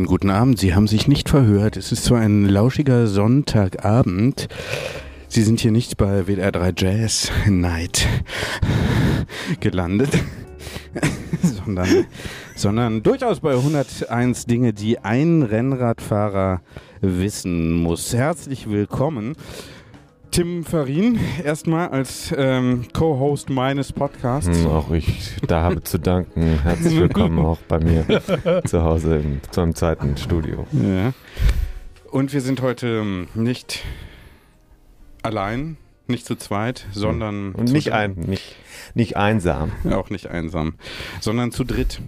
Schönen guten Abend. Sie haben sich nicht verhört. Es ist zwar ein lauschiger Sonntagabend. Sie sind hier nicht bei WDR 3 Jazz Night gelandet, sondern, sondern durchaus bei 101 Dinge, die ein Rennradfahrer wissen muss. Herzlich willkommen. Tim Farin, erstmal als ähm, Co-Host meines Podcasts. Hm, auch ich da habe zu danken. Herzlich willkommen auch bei mir zu Hause im, zu einem zweiten Studio. Ja. Und wir sind heute ähm, nicht allein, nicht zu zweit, sondern Und zu nicht, dritt. ein, nicht, nicht einsam. auch nicht einsam, sondern zu dritt.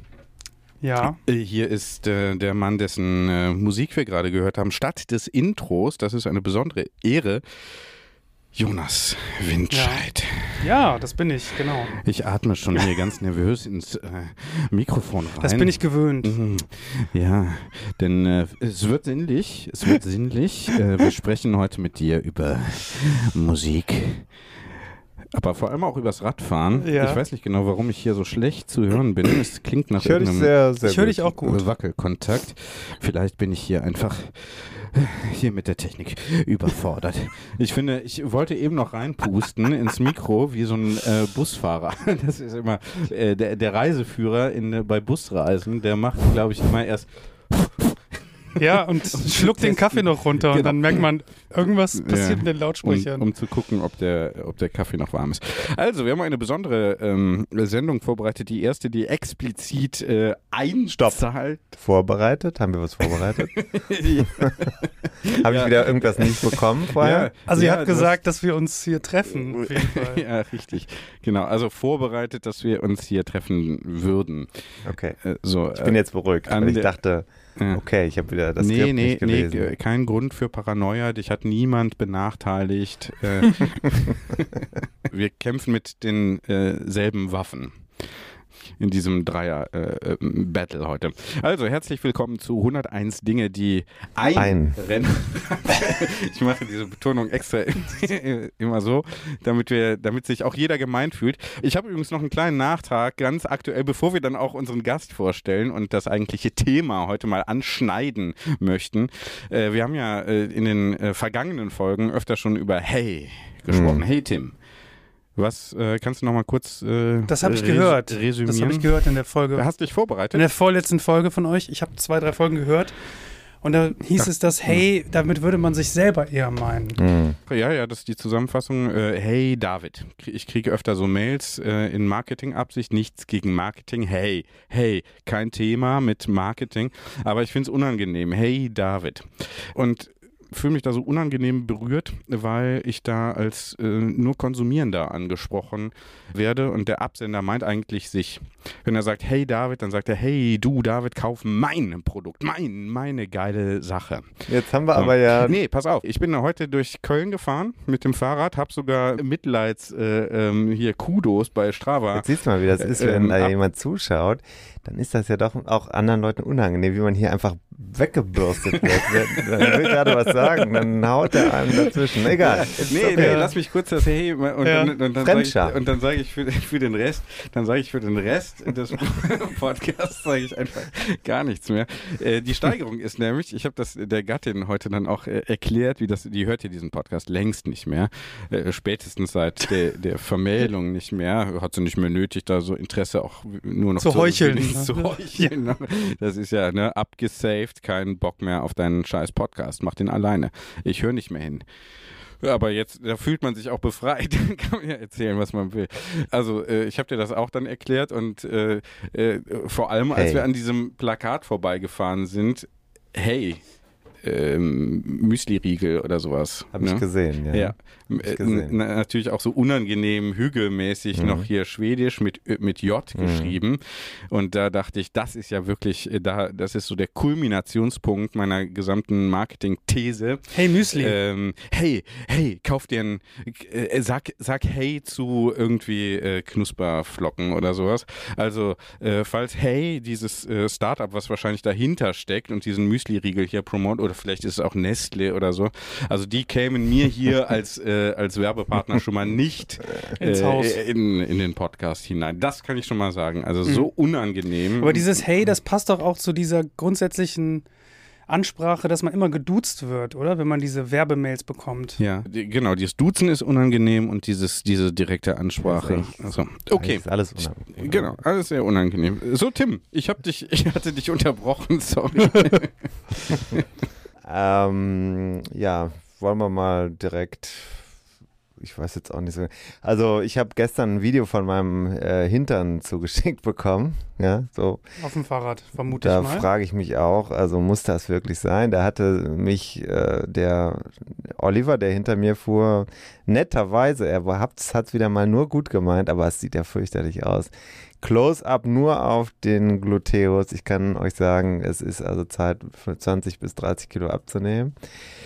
Ja, Äh, Hier ist äh, der Mann, dessen äh, Musik wir gerade gehört haben, statt des Intros. Das ist eine besondere Ehre. Jonas Windscheid. ja, das bin ich, genau. Ich atme schon hier ganz nervös ins äh, Mikrofon rein. Das bin ich gewöhnt. Mhm. Ja, denn äh, es wird sinnlich, es wird sinnlich. Äh, wir sprechen heute mit dir über Musik. Aber vor allem auch übers Radfahren. Ja. Ich weiß nicht genau, warum ich hier so schlecht zu hören bin. Es klingt nach Ich irgendeinem sehr, sehr Ich dich auch gut. Wackelkontakt. Vielleicht bin ich hier einfach äh, hier mit der Technik überfordert. Ich finde, ich wollte eben noch reinpusten ins Mikro wie so ein äh, Busfahrer. Das ist immer äh, der, der Reiseführer in, äh, bei Busreisen, der macht, glaube ich, immer erst Ja, und schluckt den Kaffee noch runter und Genau. dann merkt man, irgendwas passiert Ja, mit den Lautsprechern. Um, um zu gucken, ob der, ob der Kaffee noch warm ist. Also, wir haben eine besondere ähm, Sendung vorbereitet. Die erste, die explizit äh, einzahlt. Vorbereitet? Haben wir was vorbereitet? Habe ich wieder irgendwas nicht bekommen vorher? also ihr ja, habt gesagt, dass wir uns hier treffen, auf jeden hast- Fall. ja, richtig. Genau. Also vorbereitet, dass wir uns hier treffen würden. Okay. Äh, so, Ich bin jetzt beruhigt, weil ich dachte, ja. okay, ich habe wieder das nee, Skript nee, nicht gelesen. nee, kein Grund für Paranoia. Dich hat niemand benachteiligt. Äh, wir kämpfen mit denselben äh, Waffen in diesem Dreier-Battle äh, heute. Also, herzlich willkommen zu 101 Dinge, die ein, Ein. Rennen. ich mache diese Betonung extra immer so, damit wir, damit sich auch jeder gemeint fühlt. Ich habe übrigens noch einen kleinen Nachtrag, ganz aktuell, bevor wir dann auch unseren Gast vorstellen und das eigentliche Thema heute mal anschneiden möchten. Äh, wir haben ja äh, in den äh, vergangenen Folgen öfter schon über Hey gesprochen. Mhm. Hey Tim. Was äh, kannst du noch mal kurz äh, Das habe ich gehört. resümieren? Das habe ich gehört in der Folge. Hast du dich vorbereitet? In der vorletzten Folge von euch. Ich habe zwei, drei Folgen gehört. Und da hieß es das, hey, damit würde man sich selber eher meinen. Hm. Ja, ja, das ist die Zusammenfassung. Äh, hey David, ich kriege öfter so Mails äh, in Marketingabsicht, nichts gegen Marketing. Hey, hey, kein Thema mit Marketing, aber ich finde es unangenehm. Hey David. Und fühle mich da so unangenehm berührt, weil ich da als äh, nur Konsumierender angesprochen werde und der Absender meint eigentlich sich. Wenn er sagt, hey David, dann sagt er, hey du David, kauf mein Produkt, mein, meine geile Sache. Jetzt haben wir aber ja. Nee, pass auf. Ich bin heute durch Köln gefahren mit dem Fahrrad, habe sogar Mitleids äh, ähm, hier Kudos bei Strava. Jetzt siehst du mal, wie das ist, wenn Ähm, da ab- jemand zuschaut. Dann ist das ja doch auch anderen Leuten unangenehm, wie man hier einfach weggebürstet wird. Dann will gerade was sagen, dann haut der einem dazwischen. Egal. Nee, okay. nee, lass mich kurz das Hey und, Ja. dann, und dann sage ich, und dann sage ich für, für den Rest, dann sage ich für den Rest des Podcasts sage ich einfach gar nichts mehr. Äh, die Steigerung ist nämlich, ich habe das der Gattin heute dann auch äh, erklärt, wie das, die hört ja diesen Podcast längst nicht mehr, äh, spätestens seit der, der Vermählung nicht mehr, hat sie nicht mehr nötig, da so Interesse auch nur noch Zu heucheln. Das Zeug. Das ist ja ne, abgesaved, kein Bock mehr auf deinen scheiß Podcast. Mach den alleine. Ich höre nicht mehr hin. Aber jetzt, da fühlt man sich auch befreit. Dann kann man ja erzählen, was man will. Also, äh, ich habe dir das auch dann erklärt und äh, äh, vor allem, als Hey. wir an diesem Plakat vorbeigefahren sind, hey, ähm, Müsli-Riegel oder sowas. Habe ich ne? gesehen, ja. Ja, ich Äh, gesehen. natürlich auch so unangenehm hügelmäßig Mhm. noch hier Schwedisch mit, äh, mit J Mhm. geschrieben. Und da dachte ich, das ist ja wirklich, äh, da, das ist so der Kulminationspunkt meiner gesamten Marketing-These. Hey Müsli. Ähm, hey, hey, kauf dir ein, äh, sag, sag hey zu irgendwie äh, Knusperflocken oder sowas. Also, äh, falls hey, dieses äh, Startup, was wahrscheinlich dahinter steckt und diesen Müsli-Riegel hier promote, oder vielleicht ist es auch Nestle oder so, also die kämen mir hier als, äh, als Werbepartner schon mal nicht Ins äh, Haus. In, in den Podcast hinein. Das kann ich schon mal sagen. Also so unangenehm. Aber dieses Hey, das passt doch auch zu dieser grundsätzlichen Ansprache, dass man immer geduzt wird, oder? Wenn man diese Werbemails bekommt. ja, die, genau, dieses Duzen ist unangenehm und dieses, diese direkte Ansprache. Also, okay. Ist alles unabhängig. Genau, alles sehr unangenehm. So, Tim, ich habe dich, ich hatte dich unterbrochen, sorry. Ähm, ja, wollen wir mal direkt. Ich weiß jetzt auch nicht so. Also ich habe gestern ein Video von meinem äh, Hintern zugeschickt bekommen. Ja, so. Auf dem Fahrrad, vermute Da ich mal. frage ich mich auch, also muss das wirklich sein? Da hatte mich äh, der Oliver, der hinter mir fuhr, netterweise, er hat es wieder mal nur gut gemeint, aber es sieht ja fürchterlich aus. Close-up nur auf den Gluteus. Ich kann euch sagen, es ist also Zeit, für 20 bis 30 Kilo abzunehmen.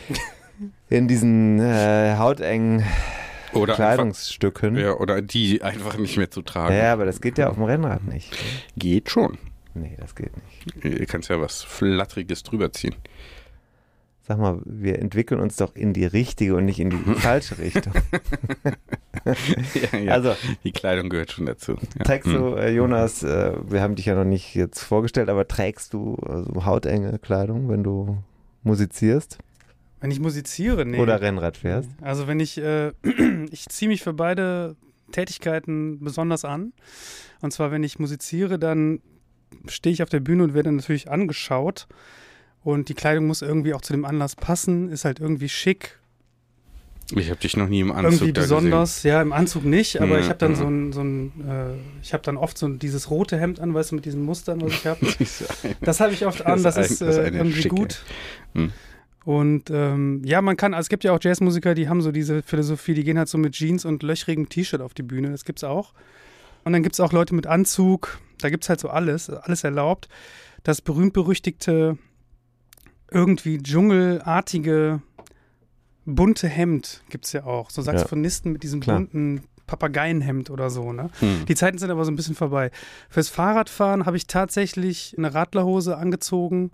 In diesen äh, hautengen Oder einfach, Kleidungsstücken. ja, oder die einfach nicht mehr zu tragen. Ja, aber das geht ja auf dem Rennrad nicht. Geht schon. Nee, das geht nicht. Du kannst ja was Flatteriges drüber ziehen. Sag mal, wir entwickeln uns doch in die richtige und nicht in die falsche Richtung. ja, ja. Also, die Kleidung gehört schon dazu. Ja. trägst Hm. du, äh, Jonas, äh, wir haben dich ja noch nicht jetzt vorgestellt, aber trägst du äh, so hautenge Kleidung, wenn du musizierst Wenn ich musiziere, nee. oder Rennrad fährst? Also wenn ich, äh, ich ziehe mich für beide Tätigkeiten besonders an. Und zwar, wenn ich musiziere, dann stehe ich auf der Bühne und werde natürlich angeschaut. Und die Kleidung muss irgendwie auch zu dem Anlass passen, ist halt irgendwie schick, Ich habe dich noch nie im Anzug irgendwie besonders. Ja, im Anzug nicht, aber Ja, ich habe dann ja. so ein, so ein äh, ich habe dann oft so dieses rote Hemd an, weißt du, mit diesen Mustern, was ich habe. Das habe ich oft Das an, ist das ein- ist, das ist äh, irgendwie schicke. gut. Hm. Und ähm, ja, man kann, also es gibt ja auch Jazzmusiker, die haben so diese Philosophie, die gehen halt so mit Jeans und löchrigem T-Shirt auf die Bühne, das gibt's auch. Und dann gibt's auch Leute mit Anzug, da gibt's halt so alles, alles erlaubt. Das berühmt-berüchtigte, irgendwie dschungelartige, bunte Hemd gibt's ja auch. So Saxophonisten mit diesem Klar. bunten Papageienhemd oder so, ne? Hm. Die Zeiten sind aber so ein bisschen vorbei. Fürs Fahrradfahren habe ich tatsächlich eine Radlerhose angezogen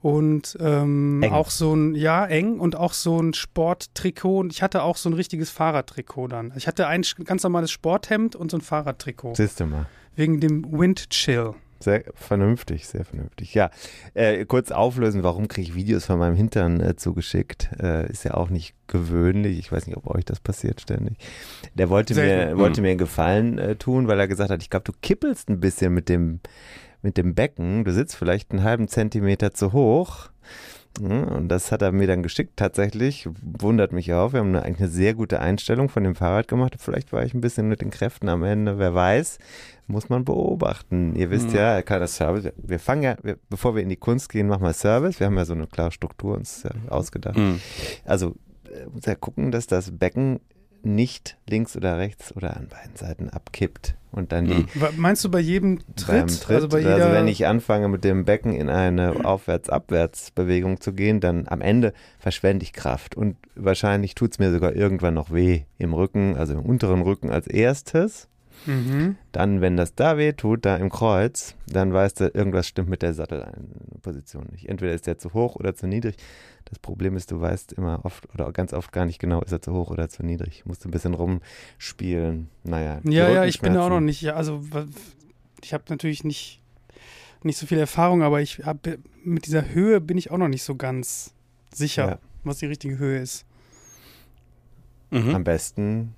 und ähm, auch so ein, ja, eng und auch so ein Sporttrikot. Und ich hatte auch so ein richtiges Fahrradtrikot dann. Ich hatte ein ganz normales Sporthemd und so ein Fahrradtrikot. Siehst du mal. Wegen dem Windchill. Sehr vernünftig, sehr vernünftig. Ja, äh, kurz auflösen, warum kriege ich Videos von meinem Hintern äh, zugeschickt? Äh, ist ja auch nicht gewöhnlich. Ich weiß nicht, ob euch das passiert ständig. Der wollte mir, Selten. wollte mir einen Gefallen äh, tun, weil er gesagt hat, ich glaube, du kippelst ein bisschen mit dem, mit dem Becken. Du sitzt vielleicht einen halben Zentimeter zu hoch. Ja, Und das hat er mir dann geschickt, tatsächlich. Wundert mich auch. Wir haben eine, eigentlich eine sehr gute Einstellung von dem Fahrrad gemacht. Vielleicht war ich ein bisschen mit den Kräften am Ende, wer weiß. Muss man beobachten. Ihr wisst Mhm. ja, er kann das Service. Wir fangen ja, wir, bevor wir in die Kunst gehen, machen wir Service. Wir haben ja so eine klare Struktur uns äh, ausgedacht. Hm. Also äh, muss er gucken, dass das Becken nicht links oder rechts oder an beiden Seiten abkippt und dann die. Wa- Meinst du bei jedem Tritt? Tritt, Also bei jeder. wenn ich anfange mit dem Becken in eine Aufwärts-Abwärts-Bewegung zu gehen, dann am Ende verschwende ich Kraft und wahrscheinlich tut es mir sogar irgendwann noch weh im Rücken, also im unteren Rücken als erstes. Mhm. Dann, wenn das da weh tut, da im Kreuz, dann weißt du, irgendwas stimmt mit der Sattelposition nicht. Entweder ist der zu hoch oder zu niedrig. Das Problem ist, du weißt immer oft oder ganz oft gar nicht genau, ist er zu hoch oder zu niedrig. Musst du ein bisschen rumspielen. Naja. Ja, ja, ich bin da auch noch nicht. Ja, also ich habe natürlich nicht, nicht so viel Erfahrung, aber ich habe mit dieser Höhe bin ich auch noch nicht so ganz sicher, Ja. was die richtige Höhe ist. Mhm. Am besten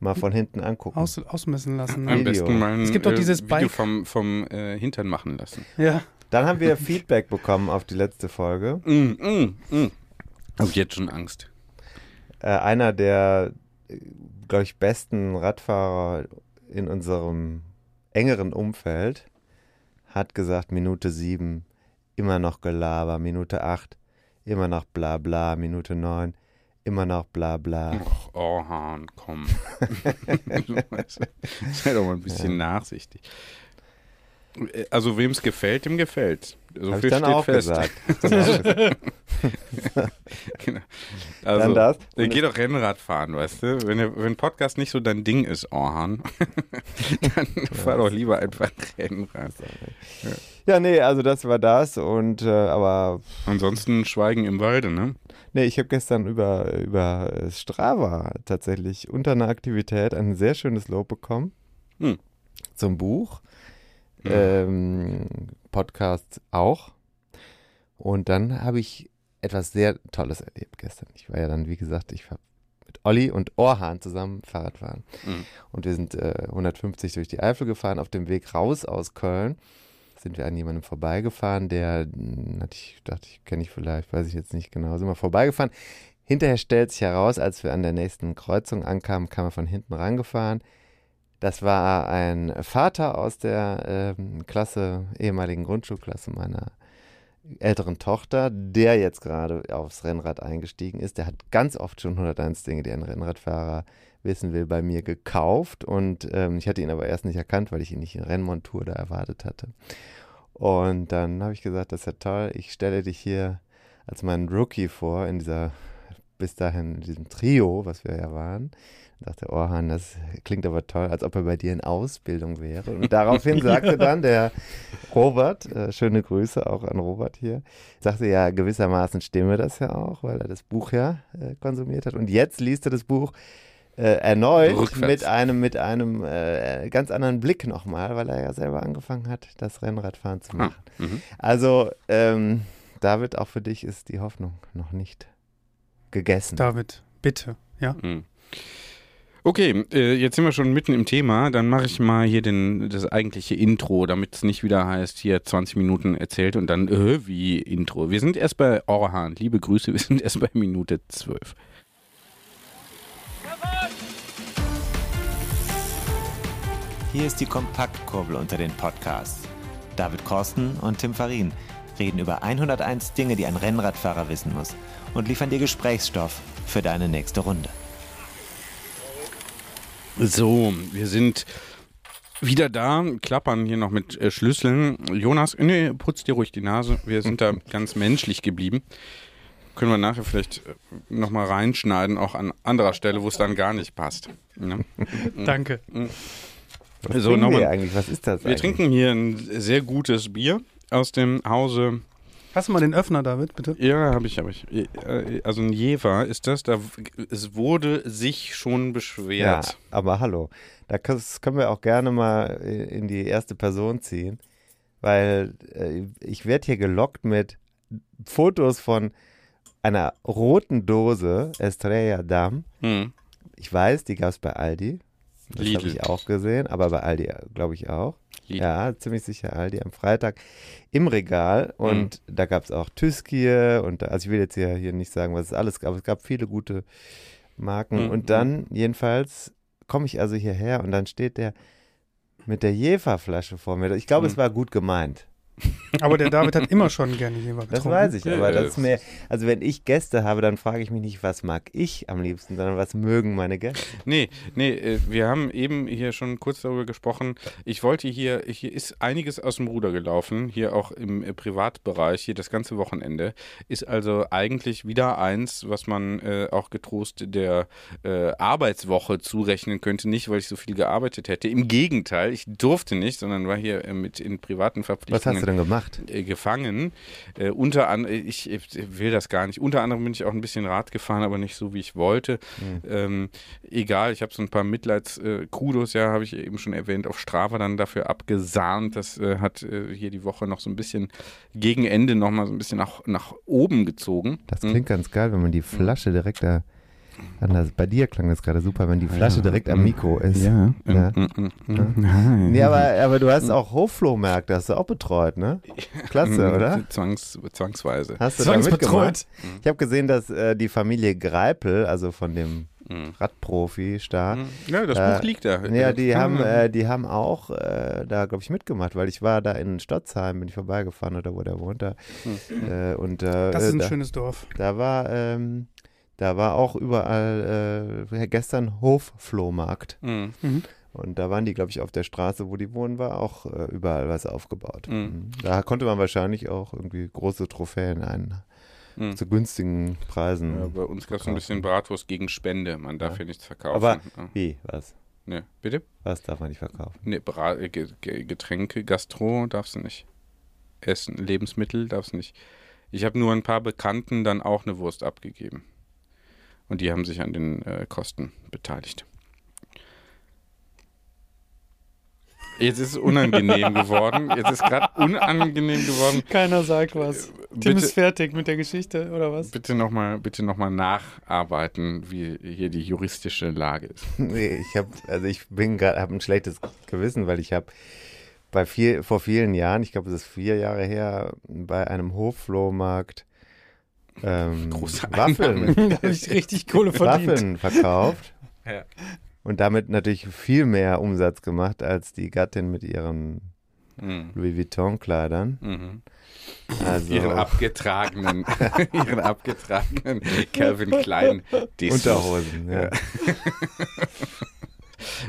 mal von hinten angucken. Aus, ausmessen lassen. Am Ne? Video. besten mal ein Es gibt doch äh, dieses Video Bike- vom, vom äh, Hintern machen lassen. Ja. Dann haben wir Feedback bekommen auf die letzte Folge. Mm, mm, mm. Hab jetzt schon Angst. Äh, einer der, glaube ich, besten Radfahrer in unserem engeren Umfeld hat gesagt, Minute 7 immer noch Gelaber, Minute 8 immer noch bla bla, Minute 9 immer noch bla bla. Ach, oh, Hahn, komm. Sei doch mal ein bisschen nachsichtig. Äh, Also, wem es gefällt, dem gefällt. So Habe viel ich dann steht auch fest. gesagt. Genau. Also, Dann das. Dann geh doch Rennrad fahren, weißt du? Wenn, der- wenn Podcast nicht so dein Ding ist, Orhan, dann fahr doch lieber einfach Rennrad. Ja, nee, also das war das und äh, aber Ansonsten Schweigen im Walde, ne? Nee, ich habe gestern über über Strava tatsächlich unter einer Aktivität ein sehr schönes Lob bekommen Hm. zum Buch, Hm. ähm, Podcast auch und dann habe ich etwas sehr Tolles erlebt gestern. Ich war ja dann, wie gesagt, ich war mit Olli und Orhan zusammen Fahrrad fahren. Mhm. Und wir sind äh, 150 durch die Eifel gefahren. Auf dem Weg raus aus Köln sind wir an jemandem vorbeigefahren, der, mh, hatte ich dachte ich, kenne ich vielleicht, weiß ich jetzt nicht genau, sind wir vorbeigefahren. Hinterher stellt sich heraus, als wir an der nächsten Kreuzung ankamen, kam er von hinten rangefahren. Das war ein Vater aus der ähm, Klasse, ehemaligen Grundschulklasse meiner älteren Tochter, der jetzt gerade aufs Rennrad eingestiegen ist. Der hat ganz oft schon 101 Dinge, die ein Rennradfahrer wissen will, bei mir gekauft. Und ähm, ich hatte ihn aber erst nicht erkannt, weil ich ihn nicht in Rennmontur da erwartet hatte. Und dann habe ich gesagt, das ist ja toll, ich stelle dich hier als meinen Rookie vor, in dieser, bis dahin, in diesem Trio, was wir ja waren. Da dachte Orhan, das klingt aber toll, als ob er bei dir in Ausbildung wäre. Und daraufhin sagte dann der Robert, äh, schöne Grüße auch an Robert hier, sagte ja, gewissermaßen stimme das ja auch, weil er das Buch ja äh, konsumiert hat. Und jetzt liest er das Buch äh, erneut Rückwärts. mit einem, mit einem äh, ganz anderen Blick nochmal, weil er ja selber angefangen hat, das Rennradfahren zu machen. Mhm. Also, ähm, David, auch für dich ist die Hoffnung noch nicht gegessen. David, bitte. Ja. Mhm. Okay, äh, jetzt sind wir schon mitten im Thema. Dann mache ich mal hier den, das eigentliche Intro, damit es nicht wieder heißt, hier 20 Minuten erzählt und dann, äh, wie Intro. Wir sind erst bei Orhan. Liebe Grüße, wir sind erst bei Minute 12. Hier ist die Kompaktkurbel unter den Podcasts. David Korsten und Tim Farin reden über 101 Dinge, die ein Rennradfahrer wissen muss und liefern dir Gesprächsstoff für deine nächste Runde. So, wir sind wieder da, klappern hier noch mit äh, Schlüsseln. Jonas, nee, putz dir ruhig die Nase. Wir sind da ganz menschlich geblieben. Können wir nachher vielleicht nochmal reinschneiden, auch an anderer Stelle, wo es dann gar nicht passt. Ne? Danke. Was so, trinken nochmal- wir eigentlich? Was ist das Wir eigentlich? trinken hier ein sehr gutes Bier aus dem Hause. Hast du mal den Öffner, David, bitte? Ja, habe ich, habe ich. Äh, Also ein Jever ist das. Da es wurde sich schon Ja, beschwert. aber hallo. Da können wir auch gerne mal in die erste Person ziehen, weil äh, ich werde hier gelockt mit Fotos von einer roten Dose Estrella Damm. Hm. Ich weiß, die gab es bei Aldi. Das habe ich auch gesehen, aber bei Aldi glaube ich auch. Lidl. Ja, ziemlich sicher Aldi am Freitag im Regal und Mhm. da gab es auch Tüskier und also ich will jetzt hier, hier nicht sagen, was es alles gab. Es gab viele gute Marken Mhm. und dann jedenfalls komme ich also hierher und dann steht der mit der Jefer-Flasche vor mir. Ich glaube, es Mhm. war gut gemeint. Aber der David hat immer schon gerne Jever getrunken. Das weiß ich, aber das ist mir, also wenn ich Gäste habe, dann frage ich mich nicht, was mag ich am liebsten, sondern was mögen meine Gäste. Nee, nee, äh, wir haben eben hier schon kurz darüber gesprochen. Ich wollte hier, hier ist einiges aus dem Ruder gelaufen, hier auch im äh, Privatbereich, hier das ganze Wochenende. Ist also eigentlich wieder eins, was man äh, auch getrost der äh, Arbeitswoche zurechnen könnte. Nicht, weil ich so viel gearbeitet hätte. Im Gegenteil, ich durfte nicht, sondern war hier äh, mit in privaten Was Verpflichtungen hast du denn gemacht? äh, gefangen. Äh, unter anderem, ich, ich will das gar nicht. Unter anderem bin ich auch ein bisschen Rad gefahren, aber nicht so, wie ich wollte. Ähm, egal, ich habe so ein paar Mitleids-Kudos, ja, habe ich eben schon erwähnt, auf Strava dann dafür abgesahnt. Das äh, hat äh, hier die Woche noch so ein bisschen gegen Ende nochmal so ein bisschen nach, nach oben gezogen. Das Hm. klingt ganz geil, wenn man die Flasche direkt da anders. Bei dir klang das gerade super, wenn die Flasche Ja, direkt am Mikro ist. Ja. Ja. Mm, mm, Nein. Nee, aber, aber du hast auch Hofflohmärkte, hast du auch betreut, ne? Klasse, oder? Zwangs, zwangsweise. Hast du da mitgemacht? Zwangsbetreut. Ich habe gesehen, dass äh, die Familie Greipel, also von dem Mm. Radprofi Star, Mm. Ja, das Äh, Buch liegt da. ja, die haben, man- äh, die haben auch äh, da, glaube ich, mitgemacht, weil ich war da in Stotzheim, bin ich vorbeigefahren oder wo der wohnt da. Äh, und äh, Das ist ein da, schönes Dorf. da war, ähm, da war auch überall äh, gestern Hofflohmarkt. Mm. Mhm. Und da waren die, glaube ich, auf der Straße, wo die wohnen, war auch äh, überall was aufgebaut. Mhm. Mhm. Da konnte man wahrscheinlich auch irgendwie große Trophäen ein, Mm. zu günstigen Preisen. Ja, bei uns gab es ein bisschen Bratwurst gegen Spende. Man darf Ja. hier nichts verkaufen. Aber wie? Was? Ne, bitte? Was darf man nicht verkaufen? Ne, Bra äh, Ge- Ge- Getränke, Gastro darfst du nicht. Essen, Lebensmittel darfst du nicht. Ich habe nur ein paar Bekannten dann auch eine Wurst abgegeben. Und die haben sich an den äh, Kosten beteiligt. Jetzt ist es unangenehm geworden. Jetzt ist gerade unangenehm geworden. Keiner sagt was. Tim Bitte- ist fertig mit der Geschichte, oder was? Bitte nochmal bitte noch mal nacharbeiten, wie hier die juristische Lage ist. Nee, ich habe, also ich bin gerade, habe ein schlechtes Gewissen, weil ich habe bei viel, vor vielen Jahren, ich glaube, es ist vier Jahre her, bei einem Hofflohmarkt ähm, Große Waffeln, da habe ich richtig Kohle verdient. Waffeln verkauft Ja. und damit natürlich viel mehr Umsatz gemacht als die Gattin mit ihren Mhm. Louis Vuitton-Kleidern. Mhm. Also Ihren abgetragenen, ihren abgetragenen Calvin Klein Dessous. Unterhosen. Ja.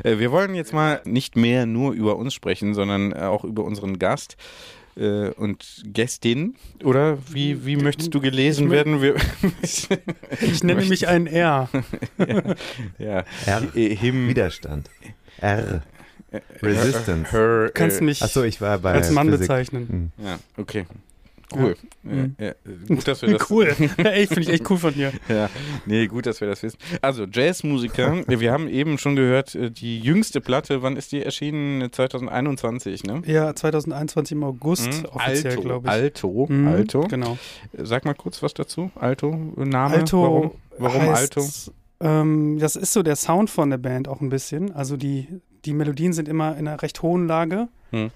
Äh, Wir wollen jetzt mal nicht mehr nur über uns sprechen, sondern äh, auch über unseren Gast äh, und Gästin. Oder wie, wie möchtest du gelesen werden? Wir, Ich nenne mich ein R. ja, R. äh, him, Widerstand. R. Resistance. Her, Du kannst äh, mich Achso, ich war bei als Mann Physik. bezeichnen. Hm. Ja, okay. Cool. Mhm. Ja, ja, gut, dass wir das Cool. Ey, finde ich echt cool von dir. Ja, nee, gut, dass wir das wissen. Also, Jazzmusiker, wir haben eben schon gehört, äh, die jüngste Platte, wann ist die erschienen? 2021, ne? Ja, 2021 im August Mhm. offiziell, Alto, glaube ich. Alto, Mhm, Alto. Genau. Sag mal kurz was dazu. Alto, Name, Alto warum, warum heißt, Alto? Ähm, das ist so der Sound von der Band auch ein bisschen. Also die, die Melodien sind immer in einer recht hohen Lage. Hm.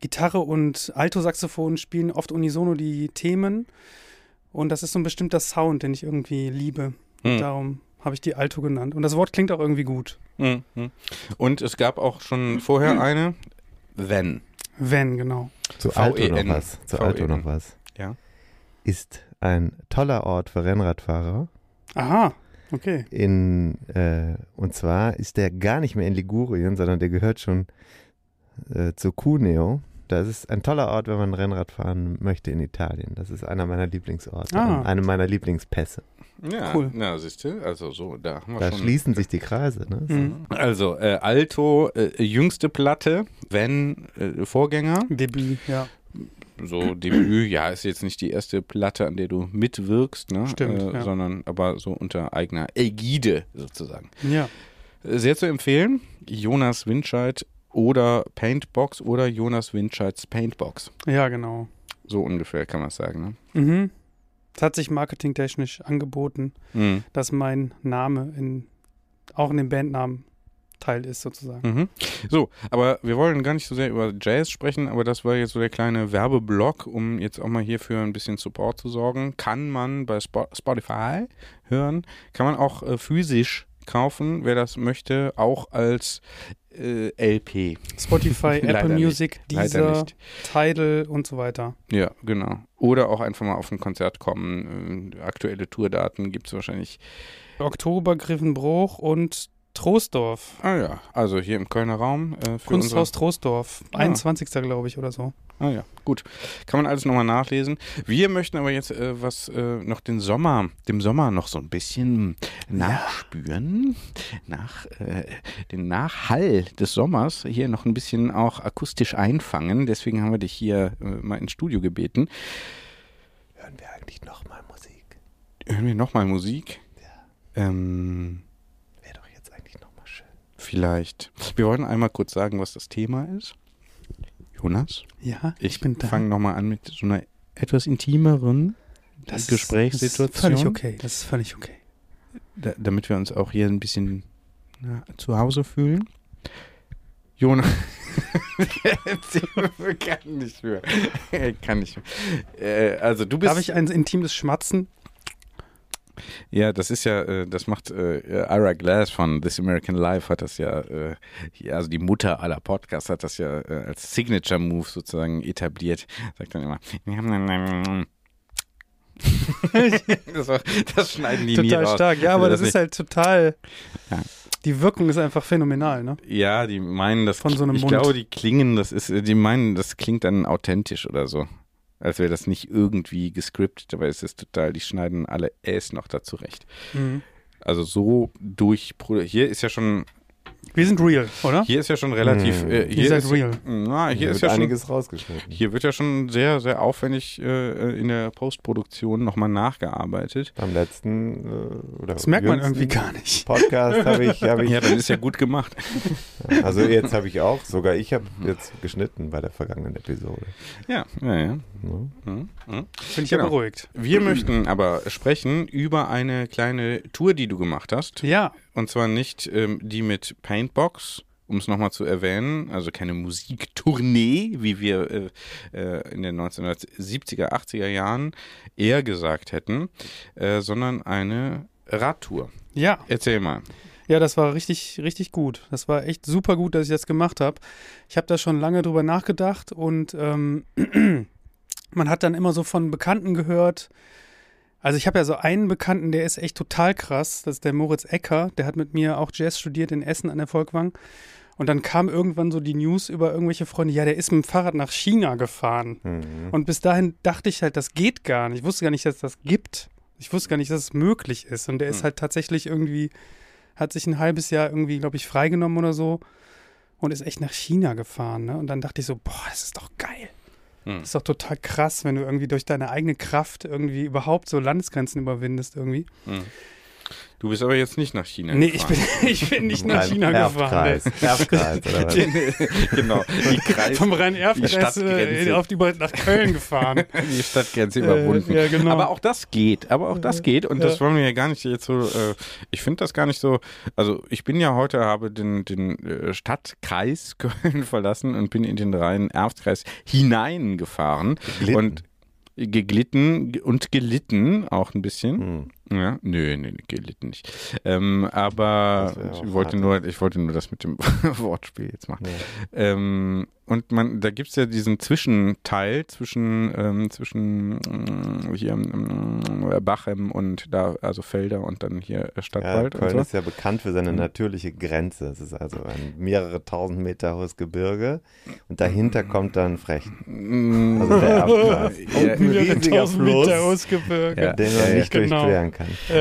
Gitarre und Alto-Saxophon spielen oft unisono die Themen. Und das ist so ein bestimmter Sound, den ich irgendwie liebe. Hm. Darum habe ich die Alto genannt. Und das Wort klingt auch irgendwie gut. Mhm. Und es gab auch schon vorher eine, Then. Wenn, genau. Zu Alto noch was. Zu Alto VEN. noch was. Ja. Ist ein toller Ort für Rennradfahrer. Aha, okay. In, äh, und zwar ist der gar nicht mehr in Ligurien, sondern der gehört schon äh, zu Cuneo. Das ist ein toller Ort, wenn man Rennrad fahren möchte in Italien. Das ist einer meiner Lieblingsorte, Ah. eine meiner Lieblingspässe. Ja, Cool. Na, siehst du, also so, da haben wir Da schon. schließen sich die Kreise. Ne? Mhm. Also, äh, Alto, äh, jüngste Platte, Wenn, äh, Vorgänger. Debüt, ja. so Debüt, ja, ist jetzt nicht die erste Platte, an der du mitwirkst, ne? Stimmt, äh, ja. sondern aber so unter eigener Ägide sozusagen. Ja. Sehr zu empfehlen, Jonas Windscheid oder Paintbox oder Jonas Windscheids Paintbox. Ja, genau. So ungefähr kann man es sagen. Ne? Mhm. Es hat sich marketingtechnisch angeboten, Mhm. dass mein Name in, auch in dem Bandnamen Teil ist, sozusagen. Mhm. So, aber wir wollen gar nicht so sehr über Jazz sprechen, aber das war jetzt so der kleine Werbeblock, um jetzt auch mal hier für ein bisschen Support zu sorgen. Kann man bei Spo Spotify hören, kann man auch äh, physisch kaufen, wer das möchte, auch als äh, LP. Spotify, Apple. Music, nicht. Tidal und so weiter. Ja, genau. Oder auch einfach mal auf ein Konzert kommen. Äh, aktuelle Tourdaten gibt es wahrscheinlich. Oktober, Griffenbruch und Troisdorf. Ah ja, also hier im Kölner Raum. Äh, für Kunsthaus Troisdorf. Ah. 21. glaube ich oder so. Ah ja, gut. Kann man alles nochmal nachlesen. Wir möchten aber jetzt äh, was äh, noch den Sommer, dem Sommer noch so ein bisschen nachspüren. Nach äh, den Nachhall des Sommers hier noch ein bisschen auch akustisch einfangen. Deswegen haben wir dich hier äh, mal ins Studio gebeten. Hören wir eigentlich nochmal Musik? Hören wir nochmal Musik? Ähm, Wäre doch jetzt eigentlich nochmal schön. vielleicht. Wir wollten einmal kurz sagen, was das Thema ist. Jonas, Ja, ich, bin da. fange nochmal an mit so einer etwas intimeren Das ist- Gesprächssituation. Das ist völlig okay. Das ist völlig okay. da, damit wir uns auch hier ein bisschen na, zu Hause fühlen. Jonas. kann nicht mehr. kann nicht mehr. Äh, also du bist. Darf ich ein intimes Schmatzen? Ja, das ist ja, äh, das macht äh, Ira Glass von This American Life hat das ja, äh, also die Mutter aller Podcasts hat das ja äh, als Signature Move sozusagen etabliert. Sagt dann immer, das, war, das, schneiden die total nie raus. stark, ja, aber das, das ist halt total. Ja. Die Wirkung ist einfach phänomenal, ne? Ja, die meinen das. Von so einem ich Mund. glaube, die klingen, das ist, die meinen, das klingt dann authentisch oder so. Als wäre das nicht irgendwie gescriptet, aber es ist total, die schneiden alle Äs noch dazu recht. Mhm. Also so durch, hier ist ja schon, Wir sind real, oder? hier ist ja schon relativ, Hm. äh, Ihr hier seid ist, real. Na, hier Hier ist wird ja schon, einiges rausgeschnitten. hier wird ja schon sehr, sehr aufwendig äh, in der Postproduktion nochmal nachgearbeitet. Beim letzten äh, oder Das merkt man irgendwie gar nicht. Podcast habe ich, hab ich Ja, das ist ja gut gemacht. also jetzt habe ich auch, sogar ich habe jetzt geschnitten bei der vergangenen Episode. Ja, ja, ja. Mhm. Mhm. Bin ich Genau. ja beruhigt. Wir möchten aber sprechen über eine kleine Tour, die du gemacht hast. Ja, Und zwar nicht ähm, die mit Paintbox, um es nochmal zu erwähnen, also keine Musiktournee, wie wir äh, äh, in den 1970er, 80er Jahren eher gesagt hätten, äh, sondern eine Radtour. ja. Erzähl mal. Ja, das war richtig, richtig gut. Das war echt super gut, dass ich das gemacht habe. Ich habe da schon lange drüber nachgedacht und ähm, man hat dann immer so von Bekannten gehört. Also ich habe ja so einen Bekannten, der ist echt total krass. Das ist der Moritz Ecker. Der hat mit mir auch Jazz studiert in Essen an der Volkwang. Und dann kam irgendwann so die News über irgendwelche Freunde, ja, der ist mit dem Fahrrad nach China gefahren. Mhm. Und bis dahin dachte ich halt, das geht gar nicht. Ich wusste gar nicht, dass es das gibt. Ich wusste gar nicht, dass es möglich ist. Und der ist Hm. halt tatsächlich irgendwie, hat sich ein halbes Jahr irgendwie, glaube ich, freigenommen oder so und ist echt nach China gefahren. Ne? Und dann dachte ich so, boah, das ist doch geil. Hm. Das ist doch total krass, wenn du irgendwie durch deine eigene Kraft irgendwie überhaupt so Landesgrenzen überwindest irgendwie. Hm. Du bist aber jetzt nicht nach China Nee, ich gefahren. bin, ich bin nicht nach China gefahren. Erbkreis. Erbkreis, oder was? genau. Die, Kreis, Vom Rhein-Erf-Kreis äh, auf die nach Köln gefahren. die Stadtgrenze überwunden. Äh, ja, genau. Aber auch das geht, aber auch das geht und das wollen wir ja gar nicht jetzt so, äh, ich finde das gar nicht so, also ich bin ja heute, habe den, den äh, Stadtkreis Köln verlassen und bin in den Rhein-Erft-Kreis hineingefahren Glitten. und geglitten und gelitten auch ein bisschen. Hm. Ja, nö, nö, gelitten nicht. Ähm, aber ich wollte hart. nur, ich wollte nur das mit dem Wortspiel jetzt machen. Ja. Ähm, und man, da gibt es ja diesen Zwischenteil zwischen, ähm, zwischen äh, hier ähm, Bachem und da, also Felder und dann hier äh, Ja, Stadtwald Köln und so. ist ja bekannt für seine natürliche Grenze. Es ist also ein mehrere tausend Meter hohes Gebirge und dahinter kommt dann Frechen. Mm, Also der Erbkreis. Ja, ein riesiger Fluss, Ausgebirge. Ja. den man Ja, nicht ja. Genau. durchqueren kann.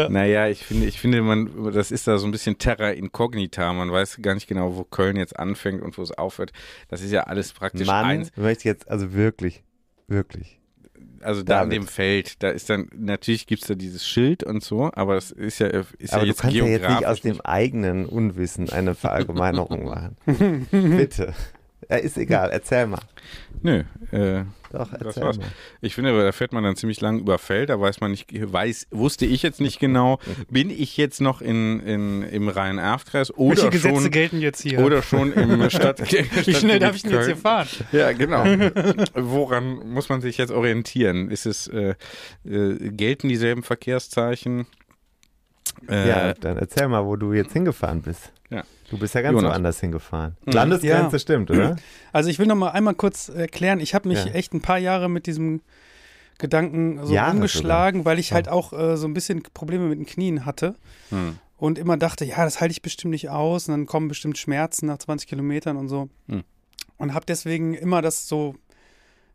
Naja, ich finde, ich finde, man, das ist da so ein bisschen Terra Incognita. Man weiß gar nicht genau, wo Köln jetzt anfängt und wo es aufhört. Das ist ja alles praktisch Mann, eins. möchte ich jetzt, also wirklich, wirklich. Also da an dem Feld, da ist dann, natürlich gibt es da dieses Schild und so, aber das ist ja, ist Aber ja du jetzt kannst ja jetzt geografisch nicht aus dem eigenen Unwissen eine Verallgemeinerung machen. Bitte. Ja, ist egal, erzähl mal. Nö, äh, Doch, Das erzähl war's. mal. Ich finde, aber da fährt man dann ziemlich lang über Feld, da weiß man nicht, weiß, wusste ich jetzt nicht genau, bin ich jetzt noch in, in, im Rhein-Erft-Kreis Welche oder Gesetze schon, gelten jetzt hier? oder schon im Stadt. Wie schnell darf ich denn jetzt hier fahren? Ja, genau. Woran muss man sich jetzt orientieren? Ist es, äh, äh, gelten dieselben Verkehrszeichen? Äh, Ja, dann erzähl mal, wo du jetzt hingefahren bist. Ja. Du bist ja ganz Jonas. woanders hingefahren. Mhm. Landesgrenze Ja. stimmt, oder? Also ich will noch mal einmal kurz erklären, ich habe mich Ja. echt ein paar Jahre mit diesem Gedanken so Jahre umgeschlagen, weil ich halt auch äh, so ein bisschen Probleme mit den Knien hatte hm. und immer dachte, ja, das halte ich bestimmt nicht aus und dann kommen bestimmt Schmerzen nach 20 Kilometern und so. Hm. Und habe deswegen immer das so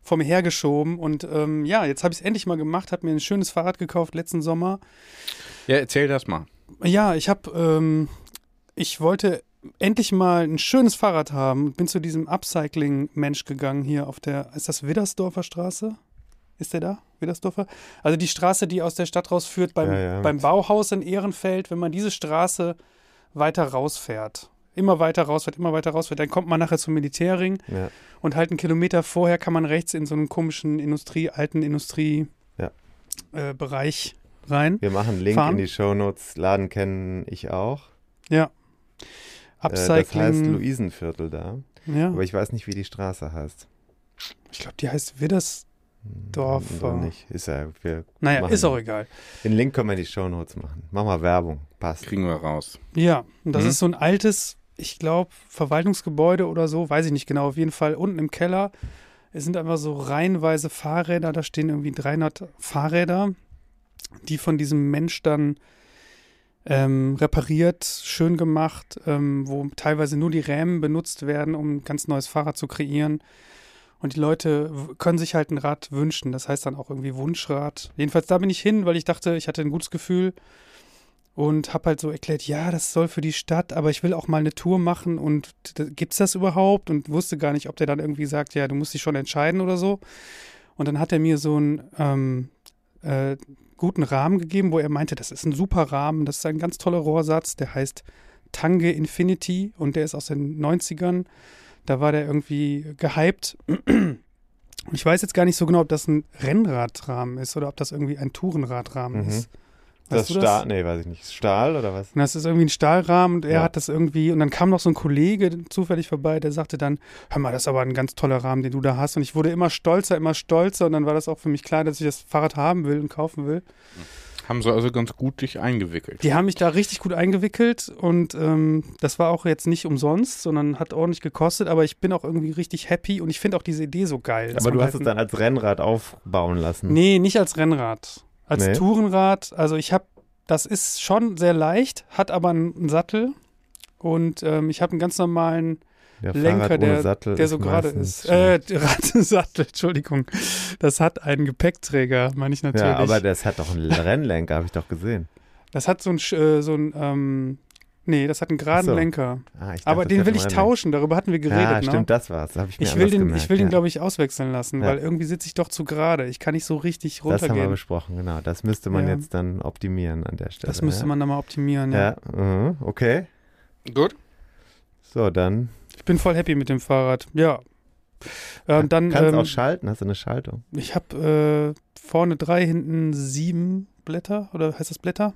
vor mir hergeschoben und ähm, ja, jetzt habe ich es endlich mal gemacht, habe mir ein schönes Fahrrad gekauft letzten Sommer. ja, erzähl das mal. Ja, ich habe, ähm, ich wollte endlich mal ein schönes Fahrrad haben bin zu diesem Upcycling-Mensch gegangen hier auf der, ist das Widdersdorfer Straße? Ist der da? Widdersdorfer? Also die Straße, die aus der Stadt rausführt beim, Ja, ja. beim Bauhaus in Ehrenfeld, wenn man diese Straße weiter rausfährt. Immer weiter rausfährt, immer weiter rausfährt. Dann kommt man nachher zum Militärring Ja. und halt einen Kilometer vorher kann man rechts in so einen komischen Industrie, alten Industrie Ja. äh, rein. Wir machen einen Link Fahren. in die Shownotes. Laden kennen ich auch. Ja. Äh, das heißt Upcycling. Luisenviertel da. ja. Aber ich weiß nicht, wie die Straße heißt. Ich glaube, die heißt Widdersdorf. Oder nicht. Ist ja, wir Naja, machen ist auch egal. Den Link können wir in die Shownotes machen. Mach mal Werbung. Passt. Kriegen wir raus. Ja, und das Mhm. ist so ein altes, ich glaube, Verwaltungsgebäude oder so, weiß ich nicht genau. Auf jeden Fall unten im Keller. Es sind einfach so reihenweise Fahrräder, da stehen irgendwie 300 Fahrräder, die von diesem Mensch dann ähm, repariert, schön gemacht, ähm, wo teilweise nur die Rämen benutzt werden, um ein ganz neues Fahrrad zu kreieren. Und die Leute können sich halt ein Rad wünschen. Das heißt dann auch irgendwie Wunschrad. Jedenfalls da bin ich hin, weil ich dachte, ich hatte ein gutes Gefühl und habe halt so erklärt, ja, das soll für die Stadt, aber ich will auch mal eine Tour machen und gibt's das überhaupt? Und wusste gar nicht, ob der dann irgendwie sagt, ja, du musst dich schon entscheiden oder so. Und dann hat er mir so einen ähm, äh, guten Rahmen gegeben, wo er meinte, das ist ein super Rahmen, das ist ein ganz toller Rohrsatz, der heißt Tange Infinity und der ist aus den 90ern. Da war der irgendwie gehypt. Ich weiß jetzt gar nicht so genau, ob das ein Rennradrahmen ist oder ob das irgendwie ein Tourenradrahmen Mhm. ist. Das Weißt du Stahl, nee, weiß ich nicht. Stahl oder was? und das ist irgendwie ein Stahlrahmen und er Ja. hat das irgendwie, und dann kam noch so ein Kollege zufällig vorbei, der sagte dann, hör mal, das ist aber ein ganz toller Rahmen, den du da hast. Und ich wurde immer stolzer, immer stolzer und dann war das auch für mich klar, dass ich das Fahrrad haben will und kaufen will. Haben sie also ganz gut dich eingewickelt. Die haben mich da richtig gut eingewickelt und ähm, das war auch jetzt nicht umsonst, sondern hat ordentlich gekostet, aber ich bin auch irgendwie richtig happy und ich finde auch diese Idee so geil. Aber du hast halt es dann als Rennrad aufbauen lassen. Nee, nicht als Rennrad. Als Nee. Tourenrad. Also ich habe, das ist schon sehr leicht, hat aber einen, Sattel und ähm, ich habe einen ganz normalen Der Lenker, der, der so gerade ist. Äh. Radsattel, Entschuldigung. Das hat einen Gepäckträger, meine ich natürlich. ja, aber das hat doch einen Rennlenker, habe ich doch gesehen. das hat so ein, äh, so ein ähm, nee, das hat einen geraden so. Lenker. Ah, dachte, Aber den will ich tauschen, darüber hatten wir geredet. Ja, ne? stimmt, das war's. Das ich mir Ich will den, gemerkt, ich will den, ja. glaube ich, auswechseln lassen, Ja. weil irgendwie sitze ich doch zu gerade. Ich kann nicht so richtig Das haben wir runtergehen. besprochen, genau. Das müsste man Ja. jetzt dann optimieren an der Stelle. Das müsste ja. man dann mal optimieren. Ja. Ja, mhm, okay. Gut. So, dann Ich bin voll happy mit dem Fahrrad. Ja. Äh, und dann, kannst du ähm, auch schalten. Hast du eine Schaltung? ich habe äh, vorne drei, hinten sieben Blätter. Oder heißt das Blätter?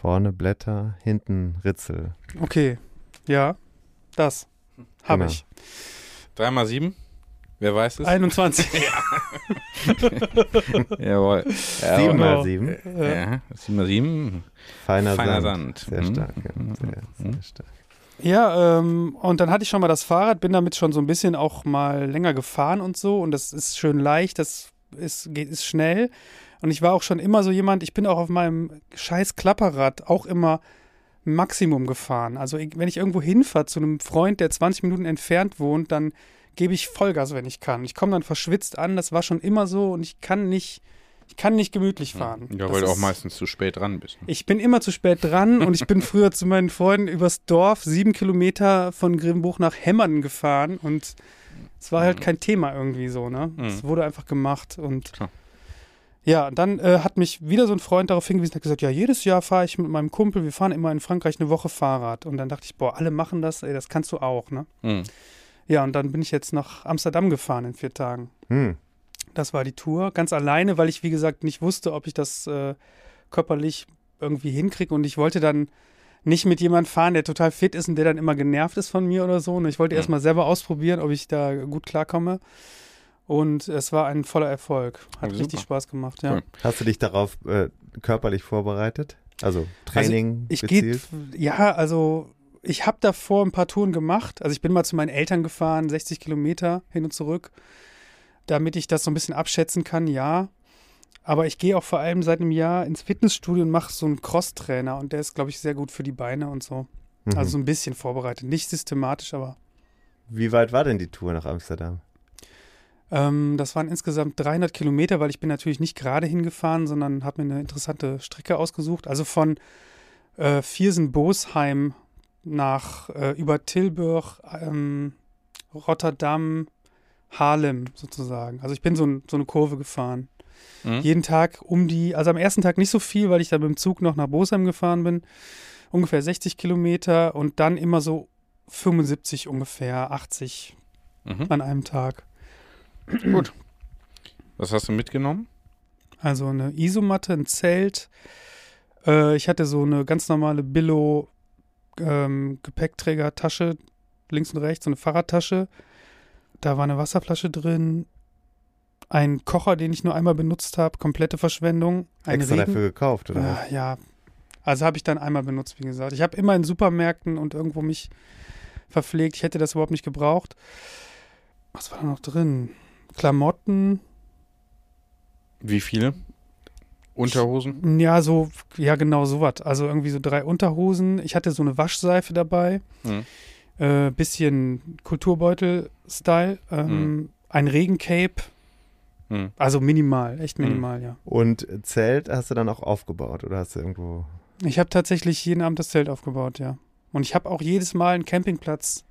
Vorne Blätter, hinten Ritzel. Okay. Ja. Das. Habe Genau. ich. Drei mal sieben. Wer weiß es? 21. Jawohl. Sieben Jawohl. mal sieben. Äh, Ja, sieben mal sieben. Feiner, Feiner Sand. Sand. Sehr Mhm. stark. Ja. Mhm. Sehr, sehr Mhm. stark. Ja, ähm, und dann hatte ich schon mal das Fahrrad, bin damit schon so ein bisschen auch mal länger gefahren und so. Und das ist schön leicht, das ist, geht, ist schnell. Und ich war auch schon immer so jemand, ich bin auch auf meinem scheiß Klapperrad auch immer Maximum gefahren. Also wenn ich irgendwo hinfahre zu einem Freund, der 20 Minuten entfernt wohnt, dann gebe ich Vollgas, wenn ich kann. Ich komme dann verschwitzt an, das war schon immer so und ich kann nicht, ich kann nicht gemütlich fahren. Ja, Das weil du auch ist- meistens zu spät dran bist. ich bin immer zu spät dran und ich bin früher zu meinen Freunden übers Dorf sieben Kilometer von Grimbuch nach Hemmern gefahren und es war halt kein Thema irgendwie so, ne? Es wurde einfach gemacht und Klar. Ja, dann äh, hat mich wieder so ein Freund darauf hingewiesen, hat gesagt, ja, jedes Jahr fahre ich mit meinem Kumpel, wir fahren immer in Frankreich eine Woche Fahrrad und dann dachte ich, boah, alle machen das, ey, das kannst du auch, ne? Mhm. Ja, und dann bin ich jetzt nach Amsterdam gefahren in vier Tagen. Hm. Das war die Tour, ganz alleine, weil ich, wie gesagt, nicht wusste, ob ich das äh, körperlich irgendwie hinkriege. Und ich wollte dann nicht mit jemandem fahren, der total fit ist und der dann immer genervt ist von mir oder so. Und ich wollte Mhm. erst mal selber ausprobieren, ob ich da gut klarkomme. Und es war ein voller Erfolg. Hat Ja, richtig. Spaß gemacht, ja. Cool. Hast du dich darauf äh, körperlich vorbereitet? Also Training Ich gehe, gezielt? ja, also ich habe davor ein paar Touren gemacht. Also ich bin mal zu meinen Eltern gefahren, 60 Kilometer hin und zurück, damit ich das so ein bisschen abschätzen kann, ja. Aber ich gehe auch vor allem seit einem Jahr ins Fitnessstudio und mache so einen Cross-Trainer und der ist, glaube ich, sehr gut für die Beine und so. Mhm. Also so ein bisschen vorbereitet. Nicht systematisch, aber Wie weit war denn die Tour nach Amsterdam? Ähm, das waren insgesamt 300 Kilometer, weil ich bin natürlich nicht gerade hingefahren, sondern habe mir eine interessante Strecke ausgesucht. Also von äh, Viersen-Bosheim nach äh, über Tilburg, ähm, Rotterdam, Haarlem sozusagen. Also ich bin so, ein, so eine Kurve gefahren. Mhm. Jeden Tag um die, also am ersten Tag nicht so viel, weil ich dann mit dem Zug noch nach Bosheim gefahren bin. Ungefähr 60 Kilometer und dann immer so 75 ungefähr, 80 Mhm. an einem Tag. Gut. Was hast du mitgenommen? Also eine Isomatte, ein Zelt. Äh, ich hatte so eine ganz normale Billo ähm, Gepäckträgertasche, links und rechts, so eine Fahrradtasche. Da war eine Wasserflasche drin, ein Kocher, den ich nur einmal benutzt habe, komplette Verschwendung. Ein Extra Regen dafür gekauft, oder? Ah, ja, also habe ich dann einmal benutzt, wie gesagt. Ich habe immer in Supermärkten und irgendwo mich verpflegt. Ich hätte das überhaupt nicht gebraucht. Was war da noch drin? Klamotten, Wie viele? Unterhosen? ja, so, ja, genau, sowas. Also irgendwie so drei Unterhosen. Ich hatte so eine Waschseife dabei. Mhm. Äh, bisschen Kulturbeutel-Style. Ähm, Ein Regencape. Hm. Also minimal, echt minimal, ja. Und Zelt hast du dann auch aufgebaut oder hast du irgendwo. Ich habe tatsächlich jeden Abend das Zelt aufgebaut, ja. Und ich habe auch jedes Mal einen Campingplatz.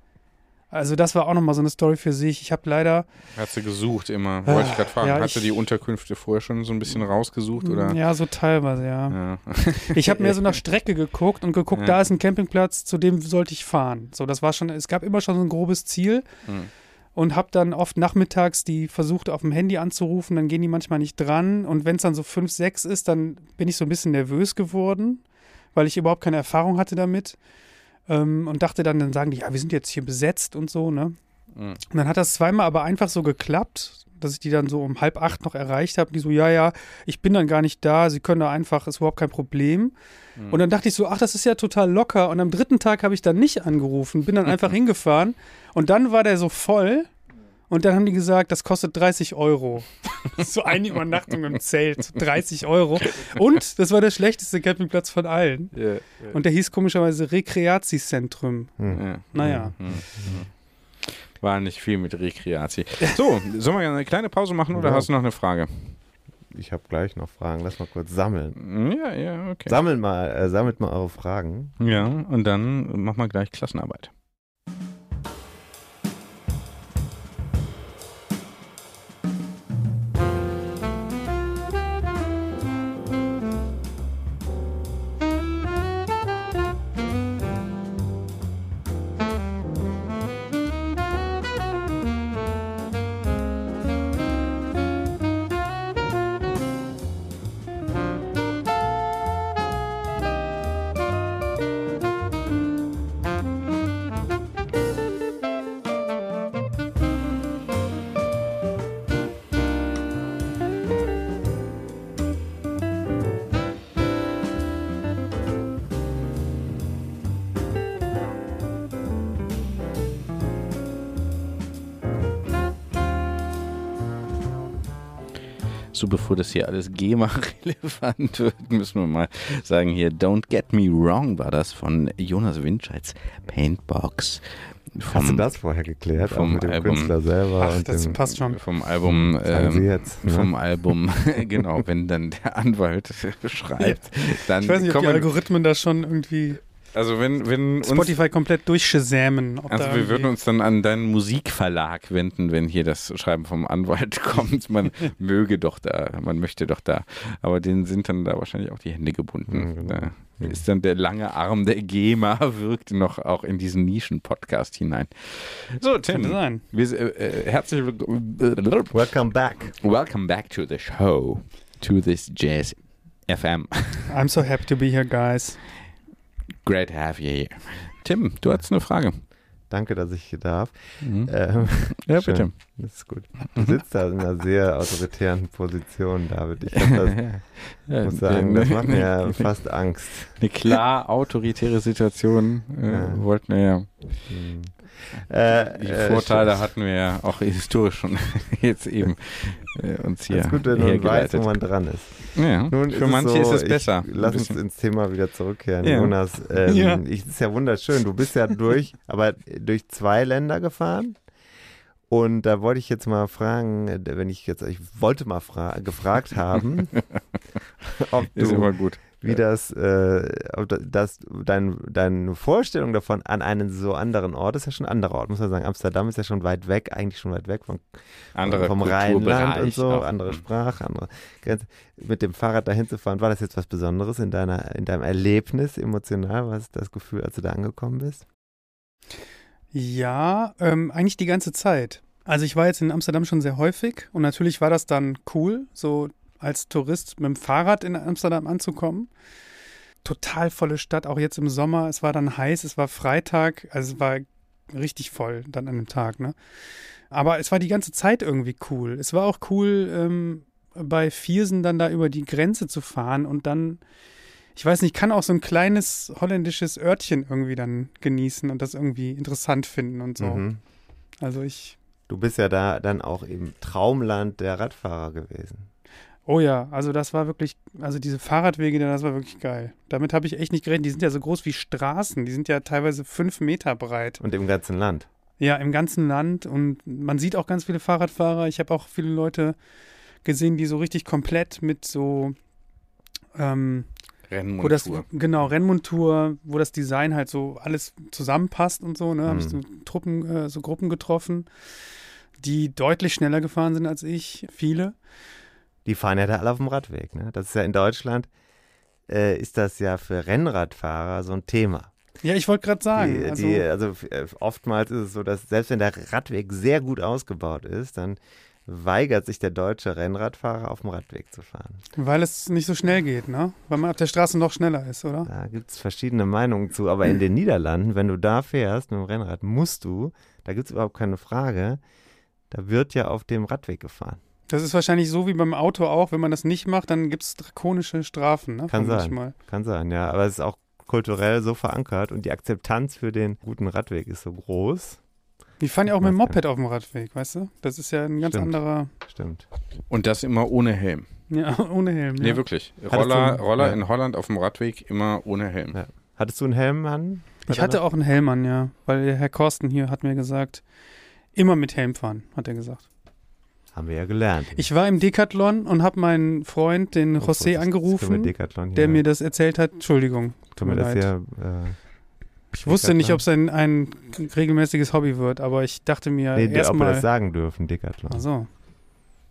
Also das war auch nochmal so eine Story für sich. Ich habe leider, Hast du gesucht immer? Wollte ich gerade fragen. Ja, du ich- die Unterkünfte vorher schon so ein bisschen rausgesucht? Oder? ja, so teilweise, ja. Ja. Ich habe mehr so nach Strecke geguckt und geguckt, Ja. da ist ein Campingplatz, zu dem sollte ich fahren. So, das war schon, es gab immer schon so ein grobes Ziel Hm. und habe dann oft nachmittags die versucht auf dem Handy anzurufen, dann gehen die manchmal nicht dran und wenn es dann so fünf, sechs ist, dann bin ich so ein bisschen nervös geworden, weil ich überhaupt keine Erfahrung hatte damit ähm, und dachte dann, dann sagen die, ja, wir sind jetzt hier besetzt und so, ne? Hm. Und dann hat das zweimal aber einfach so geklappt, dass ich die dann so um halb acht noch erreicht habe. Die so, ja, ja, ich bin dann gar nicht da, sie können da einfach, ist überhaupt kein Problem. Hm. Und dann dachte ich so, ach, das ist ja total locker. Und am dritten Tag habe ich dann nicht angerufen, bin dann einfach hingefahren. Und dann war der so voll. Und dann haben die gesagt, das kostet 30 Euro. so eine Übernachtung im Zelt, 30 Euro. Und das war der schlechteste Campingplatz von allen. Ja, Und der hieß komischerweise Rekreatiezentrum. ja. Naja. Hm, hm. War nicht viel mit Rekreati. So, sollen wir eine kleine Pause machen oder Ja. hast du noch eine Frage? Ich habe gleich noch Fragen. Lass mal kurz sammeln. Ja, ja, okay. Sammelt mal, äh, sammelt mal eure Fragen. Ja, und dann machen wir gleich Klassenarbeit. Bevor das hier alles GEMA-relevant wird, müssen wir mal sagen hier, Don't Get Me Wrong war das von Jonas Windscheids Paintbox. Vom, Hast du das vorher geklärt? Auch vom mit dem Album. Künstler selber Ach, und das dem, passt schon. Vom Album, Sie ähm, jetzt, ne? vom Album, genau, wenn dann der Anwalt schreibt, dann Ich weiß nicht, ob die Algorithmen da schon irgendwie also wenn, wenn uns Spotify komplett durchschesämen. ob Also wir würden uns dann an deinen Musikverlag wenden, wenn hier das Schreiben vom Anwalt kommt. Man möge doch da, man möchte doch da. Aber denen sind dann da wahrscheinlich auch die Hände gebunden. Mhm, genau. Da ist dann der lange Arm der GEMA wirkt noch auch in diesen Nischen-Podcast hinein. So, Tim, Könnte sein. wir, äh, äh, herzlich willkommen. Welcome back. Welcome back to the show, to this Jazz FM. I'm so happy to be here, guys. Great to have you here. Tim, du hattest eine Frage. Danke, dass ich hier darf. Mhm. Ähm, Ja, schön. bitte. Das ist gut. Du sitzt da in einer sehr autoritären Position, David. Ich das, Ja, muss sagen, das macht mir ja fast Angst. eine klar autoritäre Situation äh, Ja. wollten wir ja. Hm. Äh, Die äh, Vorteile stimmt. hatten wir ja auch historisch schon jetzt eben äh, uns hier Es ist gut, wenn man weiß, wo man dran ist. ja, Nun für ist manche es so, ist es besser. Lass uns ins Thema wieder zurückkehren. Ja. Jonas, ähm, Ja. ich, ist ja wunderschön. Du bist ja durch, aber durch zwei Länder gefahren. Und da wollte ich jetzt mal fragen, äh, wenn ich jetzt, ich wollte mal fra gefragt haben, ob ist du, immer gut. Wie das, äh, das dein, deine Vorstellung davon an einen so anderen Ort ist ja schon ein anderer Ort, muss man sagen. Amsterdam ist ja schon weit weg, eigentlich schon weit weg von Andere vom Rheinland und so, auch. andere Sprache, andere Grenze. Mit dem Fahrrad dahin zu fahren, war das jetzt was Besonderes in deiner, in deinem Erlebnis emotional? Was ist das Gefühl, als du da angekommen bist? Ja, ähm, eigentlich die ganze Zeit. Also ich war jetzt in Amsterdam schon sehr häufig und natürlich war das dann cool, so als Tourist mit dem Fahrrad in Amsterdam anzukommen. Total volle Stadt, auch jetzt im Sommer. Es war dann heiß, es war Freitag, also es war richtig voll dann an dem Tag, ne? Aber es war die ganze Zeit irgendwie cool. Es war auch cool, ähm, bei Viersen dann da über die Grenze zu fahren und dann, ich weiß nicht, kann auch so ein kleines holländisches Örtchen irgendwie dann genießen und das irgendwie interessant finden und so. Mhm. Also ich, Du bist ja da dann auch im Traumland der Radfahrer gewesen. Oh ja, also das war wirklich, also diese Fahrradwege, das war wirklich geil. Damit habe ich echt nicht gerechnet. Die sind ja so groß wie Straßen. Die sind ja teilweise fünf Meter breit. Und im ganzen Land. Ja, im ganzen Land und man sieht auch ganz viele Fahrradfahrer. Ich habe auch viele Leute gesehen, die so richtig komplett mit so, ähm, wo das, Rennmontur. genau, Rennmontur, wo das Design halt so alles zusammenpasst und so, ne, habe ich so Truppen, äh, so Gruppen getroffen, die deutlich schneller gefahren sind als ich, viele. Die fahren ja da alle auf dem Radweg. Ne? Das ist ja in Deutschland, äh, ist das ja für Rennradfahrer so ein Thema. Ja, ich wollte gerade sagen, Die, also, die, also äh, oftmals ist es so, dass selbst wenn der Radweg sehr gut ausgebaut ist, dann weigert sich der deutsche Rennradfahrer auf dem Radweg zu fahren. weil es nicht so schnell geht, ne? Weil man auf der Straße noch schneller ist, oder? Da gibt es verschiedene Meinungen zu. Aber in den Niederlanden, wenn du da fährst mit dem Rennrad, musst du, da gibt es überhaupt keine Frage, da wird ja auf dem Radweg gefahren. Das ist wahrscheinlich so wie beim Auto auch, wenn man das nicht macht, dann gibt es drakonische Strafen, ne? Kann sein. Mal. Kann sein, ja. Aber es ist auch kulturell so verankert und die Akzeptanz für den guten Radweg ist so groß. Die fahren ja auch mit dem Moped auf dem Radweg, weißt du? Das ist ja ein ganz Stimmt. anderer, Stimmt. Und das immer ohne Helm. ja, ohne Helm. Nee, ja. wirklich. Hattest Roller, du- Roller ja. in Holland auf dem Radweg immer ohne Helm. Ja. Hattest du einen Helm an? Ich hatte auch einen Helm an, ja, weil der Herr Korsten hier hat mir gesagt, immer mit Helm fahren, hat er gesagt. Haben wir ja gelernt. Ich war im Decathlon und habe meinen Freund, den Oh, José, das angerufen, Decathlon hier- der mir das erzählt hat. Entschuldigung, tut mir das leid. hier, äh, Ich wusste nicht, ob es ein, ein regelmäßiges Hobby wird, aber ich dachte mir nee, ob wir das erstmal. sagen dürfen, Decathlon. Achso.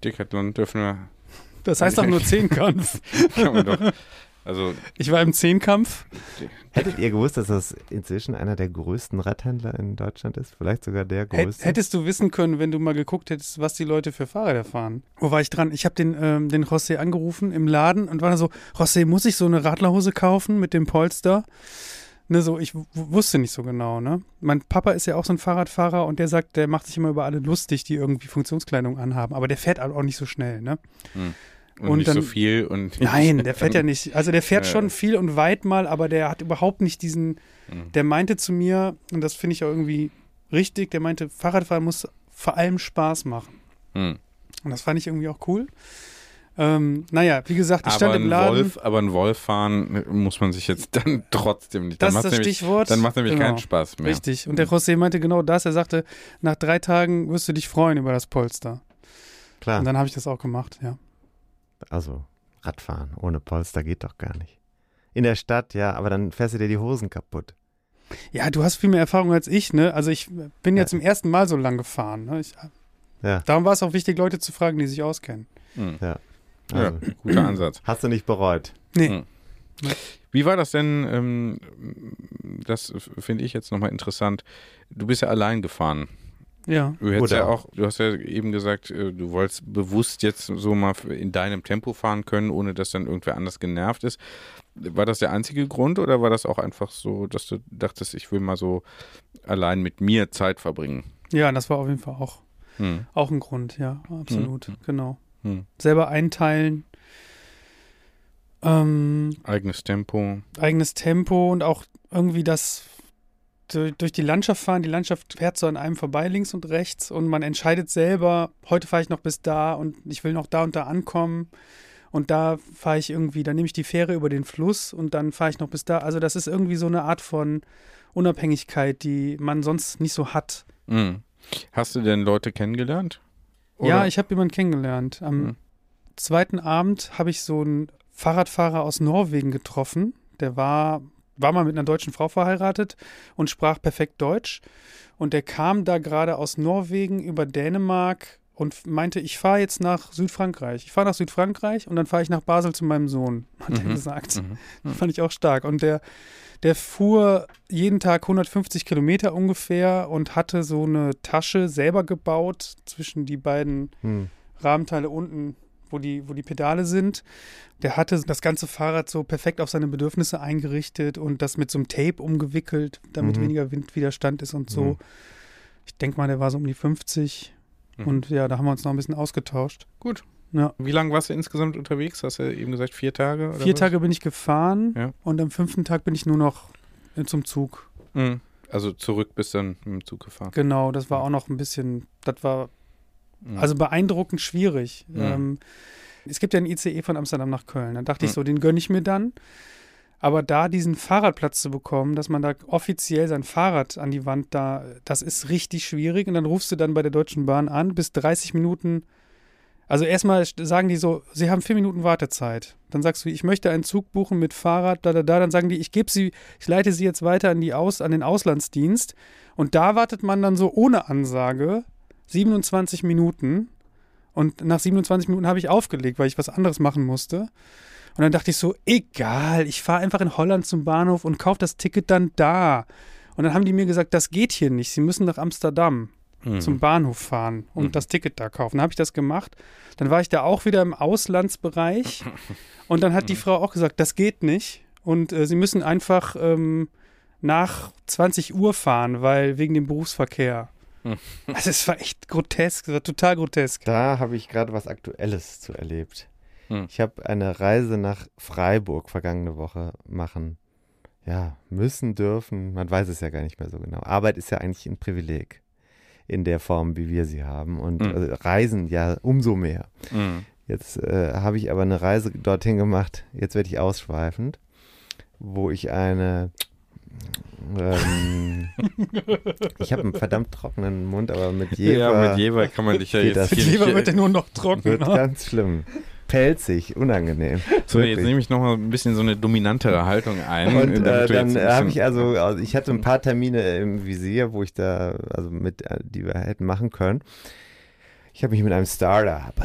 Decathlon dürfen wir, Das heißt doch nur Zehnkampf. kann man doch. Also, Ich war im Zehnkampf. Hättet ihr gewusst, dass das inzwischen einer der größten Radhändler in Deutschland ist? Vielleicht sogar der größte? hättest du wissen können, wenn du mal geguckt hättest, was die Leute für Fahrräder fahren. Wo war ich dran? Ich habe den, ähm, den José angerufen im Laden und war dann so, José, muss ich so eine Radlerhose kaufen mit dem Polster? Ne, so, ich wusste nicht so genau, ne? Mein Papa ist ja auch so ein Fahrradfahrer und der sagt, der macht sich immer über alle lustig, die irgendwie Funktionskleidung anhaben, aber der fährt auch nicht so schnell, ne? Und, Und nicht dann- so viel. Und Nein, der fährt ja nicht. Also der fährt Ja. schon viel und weit mal, aber der hat überhaupt nicht diesen. Mhm. Der meinte zu mir, und das finde ich auch irgendwie richtig, der meinte, Fahrradfahren muss vor allem Spaß machen. Hm. Und das fand ich irgendwie auch cool. Ähm, naja, wie gesagt, ich Aber stand im Laden. Wolf, aber ein Wolf fahren muss man sich jetzt dann trotzdem nicht. das dann ist das nämlich, Stichwort. Dann macht nämlich Genau. keinen Spaß mehr. Richtig. Und der José meinte genau das. Er sagte, nach drei Tagen wirst du dich freuen über das Polster. Klar. Und dann habe ich das auch gemacht, ja. Also, Radfahren ohne Polster geht doch gar nicht. In der Stadt, ja, aber dann fährst du dir die Hosen kaputt. Ja, du hast viel mehr Erfahrung als ich, ne? Also ich bin Ja. ja zum ersten Mal so lang gefahren. Ne? Ich, Ja, darum war es auch wichtig, Leute zu fragen, die sich auskennen. Hm. ja. Ja, Also, guter Ansatz. Hast du nicht bereut? Nee. Hm. Wie war das denn? Ähm, das finde ich jetzt nochmal interessant. Du bist ja allein gefahren. Ja. Du hättest Oder ja auch, du hast ja eben gesagt, äh, du wolltest bewusst jetzt so mal in deinem Tempo fahren können, ohne dass dann irgendwer anders genervt ist. War das der einzige Grund oder war das auch einfach so, dass du dachtest, ich will mal so allein mit mir Zeit verbringen? Ja, das war auf jeden Fall auch, Hm. auch ein Grund, ja, absolut. Hm. Genau. Hm. Selber einteilen. Ähm, Eigenes Tempo. eigenes Tempo und auch irgendwie das durch die Landschaft fahren. Die Landschaft fährt so an einem vorbei, links und rechts, und man entscheidet selber, heute fahre ich noch bis da und ich will noch da und da ankommen. Und da fahre ich irgendwie, dann nehme ich die Fähre über den Fluss und dann fahre ich noch bis da. Also das ist irgendwie so eine Art von Unabhängigkeit, die man sonst nicht so hat. Hm. Hast du denn Leute kennengelernt? Ja, Oder- ich habe jemanden kennengelernt. Am Hm. zweiten Abend habe ich so einen Fahrradfahrer aus Norwegen getroffen. Der war, war mal mit einer deutschen Frau verheiratet und sprach perfekt Deutsch. Und der kam da gerade aus Norwegen über Dänemark und meinte, ich fahre jetzt nach Südfrankreich. Ich fahre nach Südfrankreich und dann fahre ich nach Basel zu meinem Sohn, hat er Mhm. gesagt. Mhm. Fand ich auch stark. Und der, der fuhr jeden Tag 150 Kilometer ungefähr und hatte so eine Tasche selber gebaut zwischen die beiden Hm. Rahmenteile unten wo die, wo die Pedale sind. Der hatte das ganze Fahrrad so perfekt auf seine Bedürfnisse eingerichtet und das mit so einem Tape umgewickelt, damit Mhm. weniger Windwiderstand ist und so. Mhm. Ich denke mal, der war so um die 50. Mhm. Und ja, da haben wir uns noch ein bisschen ausgetauscht. Gut. Ja. Wie lange warst du insgesamt unterwegs? Hast du eben gesagt, vier Tage? Vier was? Tage bin ich gefahren Ja. und am fünften Tag bin ich nur noch äh, zum Zug. Mhm. Also zurück bis dann mit dem Zug gefahren. Genau, das war auch noch ein bisschen, das war Mhm. also beeindruckend schwierig. Ja. Ähm, es gibt ja einen ICE von Amsterdam nach Köln. Dann dachte ich Mhm. so, den gönne ich mir dann. Aber da diesen Fahrradplatz zu bekommen, dass man da offiziell sein Fahrrad an die Wand da, das ist richtig schwierig. Und dann rufst du dann bei der Deutschen Bahn an, bis 30 Minuten. Also erstmal st- sagen die so, sie haben vier Minuten Wartezeit. Dann sagst du, ich möchte einen Zug buchen mit Fahrrad, da, da, da. Dann sagen die, ich gebe sie, ich leite sie jetzt weiter an, die Aus, an den Auslandsdienst. Und da wartet man dann so ohne Ansage 27 Minuten. Und nach 27 Minuten habe ich aufgelegt, weil ich was anderes machen musste. Und dann dachte ich so, egal, ich fahre einfach in Holland zum Bahnhof und kaufe das Ticket dann da. Und dann haben die mir gesagt, das geht hier nicht. Sie müssen nach Amsterdam Mhm. zum Bahnhof fahren und Mhm. das Ticket da kaufen. Dann habe ich das gemacht. Dann war ich da auch wieder im Auslandsbereich. und dann hat die Frau auch gesagt, das geht nicht. Und äh, sie müssen einfach ähm, nach 20 Uhr fahren, weil wegen dem Berufsverkehr. Also es war echt grotesk, es war total grotesk. Da habe ich gerade was Aktuelles zu erlebt. Hm. Ich habe eine Reise nach Freiburg vergangene Woche machen. Ja, müssen, dürfen, man weiß es ja gar nicht mehr so genau. Arbeit ist ja eigentlich ein Privileg in der Form, wie wir sie haben. Und Hm. äh, Reisen ja umso mehr. Mhm. Jetzt äh, habe ich aber eine Reise dorthin gemacht, jetzt werde ich ausschweifend, wo ich eine. Ähm, ich habe einen verdammt trockenen Mund, aber mit Jever Ja, mit Jever kann man dich ja jetzt das. Mit nicht, wird er nur noch trocken. wird ne? ganz schlimm. Pelzig, unangenehm. So, jetzt Wirklich. nehme ich nochmal ein bisschen so eine dominantere Haltung ein. Und äh, dann jetzt habe ich also, also, ich hatte ein paar Termine im Visier, wo ich da, also mit, äh, die wir hätten machen können. Ich habe mich mit einem Startup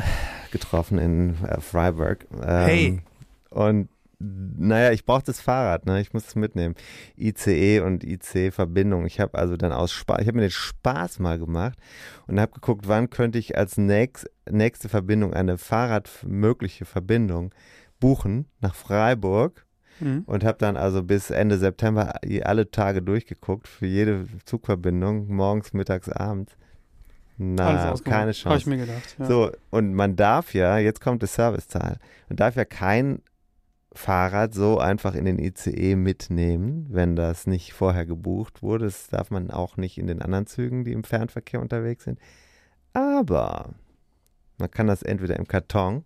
getroffen in äh, Freiburg. Ähm, Hey. Und naja, ich brauche das Fahrrad, ne? Ich muss es mitnehmen. ICE und IC-Verbindung. Ich habe also dann aus Spaß, ich habe mir den Spaß mal gemacht und habe geguckt, wann könnte ich als nächst, nächste Verbindung eine fahrradmögliche Verbindung buchen nach Freiburg Mhm. und habe dann also bis Ende September alle Tage durchgeguckt für jede Zugverbindung, morgens, mittags, abends. Na, keine Habe ich Chance. mir gedacht. Ja. So, und man darf ja, jetzt kommt das Serviceteil, man darf ja kein Fahrrad so einfach in den ICE mitnehmen, wenn das nicht vorher gebucht wurde. Das darf man auch nicht in den anderen Zügen, die im Fernverkehr unterwegs sind. Aber man kann das entweder im Karton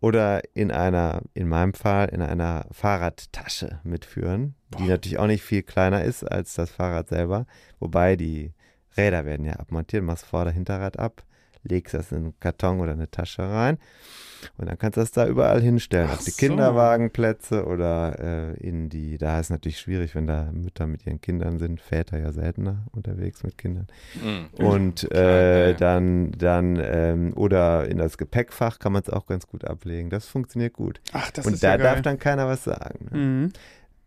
oder in einer, in meinem Fall, in einer Fahrradtasche mitführen, die natürlich auch nicht viel kleiner ist als das Fahrrad selber. Wobei die Räder werden ja abmontiert, machst Vorder-, Hinterrad ab, legst das in einen Karton oder eine Tasche rein und dann kannst du das da überall hinstellen. Ach Auf die so. Kinderwagenplätze oder äh, in die, da ist es natürlich schwierig, wenn da Mütter mit ihren Kindern sind, Väter ja seltener unterwegs mit Kindern. Mhm. Und äh, ja, ja. dann, dann ähm, oder in das Gepäckfach kann man es auch ganz gut ablegen. Das funktioniert gut. Ach, das und ist da ja geil. darf dann keiner was sagen. Ne? Mhm.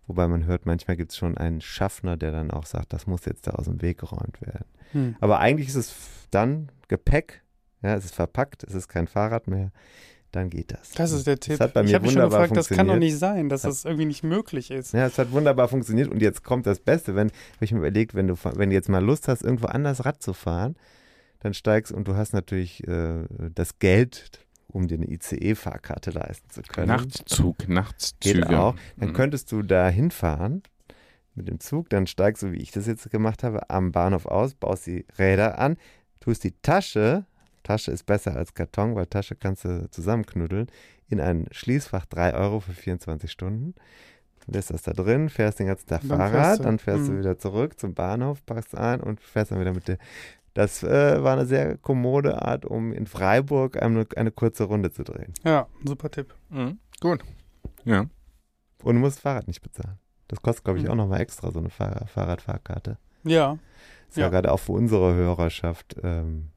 Wobei man hört, manchmal gibt es schon einen Schaffner, der dann auch sagt, das muss jetzt da aus dem Weg geräumt werden. Mhm. Aber eigentlich ist es dann Gepäck, ja, es ist verpackt, es ist kein Fahrrad mehr, dann geht das. Das ist der Tipp. hat bei ich mir habe mich schon gefragt, das kann doch nicht sein, dass das irgendwie nicht möglich ist. Ja, es hat wunderbar funktioniert und jetzt kommt das Beste, wenn, habe ich mir überlegt, wenn du, wenn du jetzt mal Lust hast, irgendwo anders Rad zu fahren, dann steigst und du hast natürlich äh, das Geld, um dir eine ICE-Fahrkarte leisten zu können. Nachtzug, Nachtszüge. Geht auch. Dann Mhm. könntest du da hinfahren mit dem Zug, dann steigst du, wie ich das jetzt gemacht habe, am Bahnhof aus, baust die Räder an, tust die Tasche, Tasche ist besser als Karton, weil Tasche kannst du zusammenknuddeln, in ein Schließfach 3 Euro für 24 Stunden. Lässt das da drin, fährst den ganzen Tag Dann Fahrrad, fährst du. dann fährst du Mhm. wieder zurück zum Bahnhof, packst ein und fährst dann wieder mit der. Das äh, war eine sehr kommode Art, um in Freiburg eine, eine kurze Runde zu drehen. Ja, super Tipp. Mhm. Gut. Ja. Und du musst das Fahrrad nicht bezahlen. Das kostet, glaube ich, Mhm. auch nochmal extra, so eine Fahr Fahrradfahrkarte. Ja. Ist ja, Ja. gerade auch für unsere Hörerschaft ähm,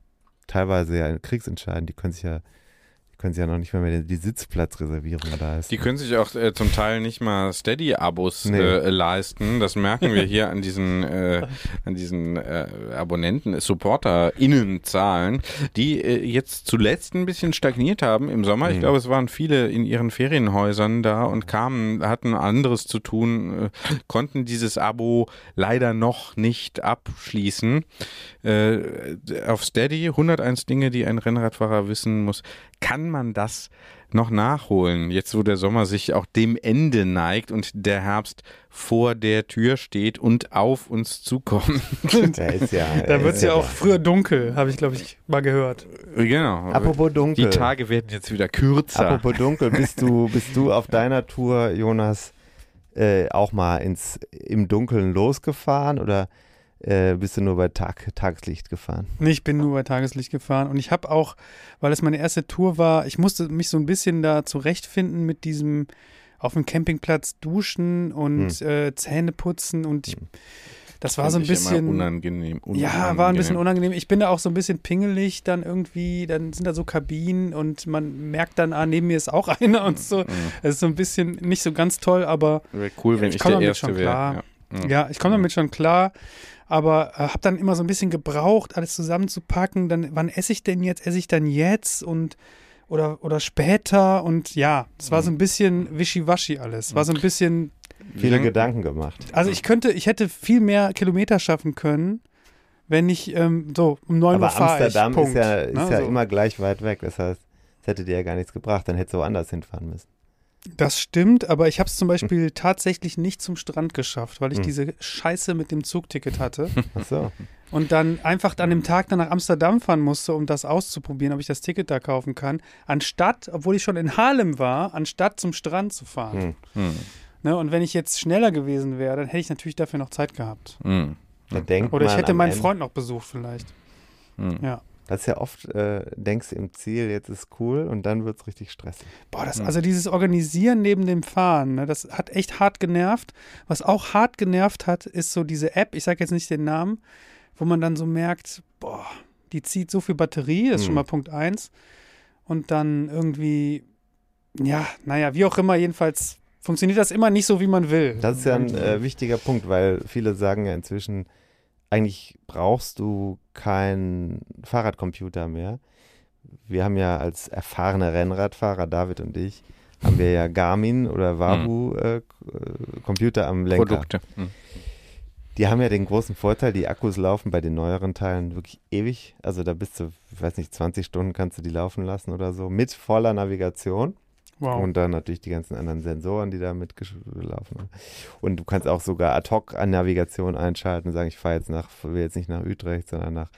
teilweise ja kriegsentscheidend. Die können sich ja, können sie ja noch nicht mal mehr die Sitzplatzreservierung da ist. Die können sich auch äh, zum Teil nicht mal Steady-Abos Nee. äh, leisten. Das merken wir hier an diesen, äh, an diesen äh, Abonnenten, SupporterInnen-Zahlen, die äh, jetzt zuletzt ein bisschen stagniert haben im Sommer. Ich Mhm. glaube, es waren viele in ihren Ferienhäusern da und kamen, hatten anderes zu tun, äh, konnten dieses Abo leider noch nicht abschließen. Äh, auf Steady 101 Dinge, die ein Rennradfahrer wissen muss. Kann man das noch nachholen, jetzt wo der Sommer sich auch dem Ende neigt und der Herbst vor der Tür steht und auf uns zukommt. Ist ja, Da wird es ist ja auch da. früher dunkel, habe ich, glaube ich, mal gehört. genau. Apropos dunkel. Die Tage werden jetzt wieder kürzer. Apropos dunkel, bist du, bist du auf deiner Tour, Jonas, äh, auch mal ins, im Dunkeln losgefahren oder äh, bist du nur bei Tag, Tageslicht gefahren? Nee, ich bin nur bei Tageslicht gefahren und ich habe auch, weil es meine erste Tour war, ich musste mich so ein bisschen da zurechtfinden mit diesem auf dem Campingplatz duschen und äh, Zähne putzen und ich, das war so ein bisschen unangenehm. Ja, war ein bisschen unangenehm. Ich bin da auch so ein bisschen pingelig, dann irgendwie, dann sind da so Kabinen und man merkt dann, ah, neben mir ist auch einer und so. Das ist so ein bisschen nicht so ganz toll, aber Wäre cool, wenn Ich ich, der Erste wäre. Ja. ja, ich komme damit schon klar. Aber äh, habe dann immer so ein bisschen gebraucht, alles zusammenzupacken. Dann, wann esse ich denn jetzt? Esse ich dann jetzt und oder, oder später? Und ja, es war so ein bisschen wischiwaschi alles. War so ein bisschen Viele Ja. Gedanken gemacht. also ich könnte, ich hätte viel mehr Kilometer schaffen können, wenn ich ähm, so um 9 Uhr Aber fahre Amsterdam ich. Punkt. ist ja, ist Ne, ja so. immer gleich weit weg. Das heißt, es hätte dir ja gar nichts gebracht. Dann hättest du woanders hinfahren müssen. Das stimmt, aber ich habe es zum Beispiel tatsächlich nicht zum Strand geschafft, weil ich Hm. diese Scheiße mit dem Zugticket hatte Ach so. und dann einfach an dem Tag dann nach Amsterdam fahren musste, um das auszuprobieren, ob ich das Ticket da kaufen kann, anstatt, obwohl ich schon in Harlem war, anstatt zum Strand zu fahren. Hm. Hm. Ne, und wenn ich jetzt schneller gewesen wäre, dann hätte ich natürlich dafür noch Zeit gehabt. Hm. Da denkt Oder ich hätte meinen Freund noch besucht vielleicht. Hm. Ja. Das ist ja oft, äh, denkst du im Ziel, jetzt ist cool und dann wird es richtig stressig. Boah, das, Hm. also dieses Organisieren neben dem Fahren, ne, das hat echt hart genervt. Was auch hart genervt hat, ist so diese App, ich sage jetzt nicht den Namen, wo man dann so merkt, boah, die zieht so viel Batterie, das ist schon Hm. mal Punkt eins. Und dann irgendwie, ja, naja, wie auch immer, jedenfalls funktioniert das immer nicht so, wie man will. Das ist ja ein äh, wichtiger Punkt, weil viele sagen ja inzwischen, eigentlich brauchst du keinen Fahrradcomputer mehr. Wir haben ja als erfahrene Rennradfahrer, David und ich, haben wir ja Garmin oder Wahoo äh, K- äh, Computer am Lenker. Produkte. Hm. Die haben ja den großen Vorteil, die Akkus laufen bei den neueren Teilen wirklich ewig. Also da bist du, ich weiß nicht, 20 Stunden kannst du die laufen lassen oder so, mit voller Navigation. Wow. Und dann natürlich die ganzen anderen Sensoren, die da mitgelaufen haben. Und du kannst auch sogar ad hoc an Navigation einschalten und sagen, ich fahre jetzt nach, will jetzt nicht nach Utrecht, sondern nach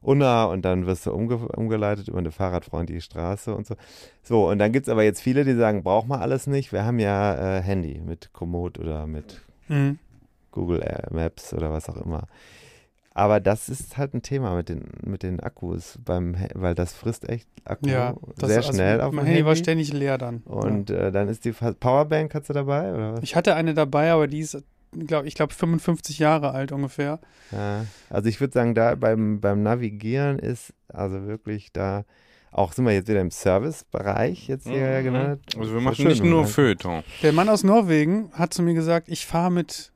Unna und dann wirst du umge umgeleitet über eine fahrradfreundliche Straße und so. So, und dann gibt es aber jetzt viele, die sagen, braucht man alles nicht. Wir haben ja äh, Handy mit Komoot oder mit Mhm. Google äh, Maps oder was auch immer. Aber das ist halt ein Thema mit den, mit den Akkus, beim, weil das frisst echt Akku Ja, das sehr also schnell auf dem Mein Handy war ständig leer dann. ja. Und äh, dann ist die Powerbank, hast du dabei? Oder was? Ich hatte eine dabei, aber die ist, glaub, ich glaube, 55 Jahre alt ungefähr. Ja. Also ich würde sagen, da beim, beim Navigieren ist also wirklich da, auch sind wir jetzt wieder im Servicebereich jetzt hier Mhm. genannt. Also wir machen schön, nicht nur Feuilleton. Der Mann aus Norwegen hat zu mir gesagt, ich fahre mit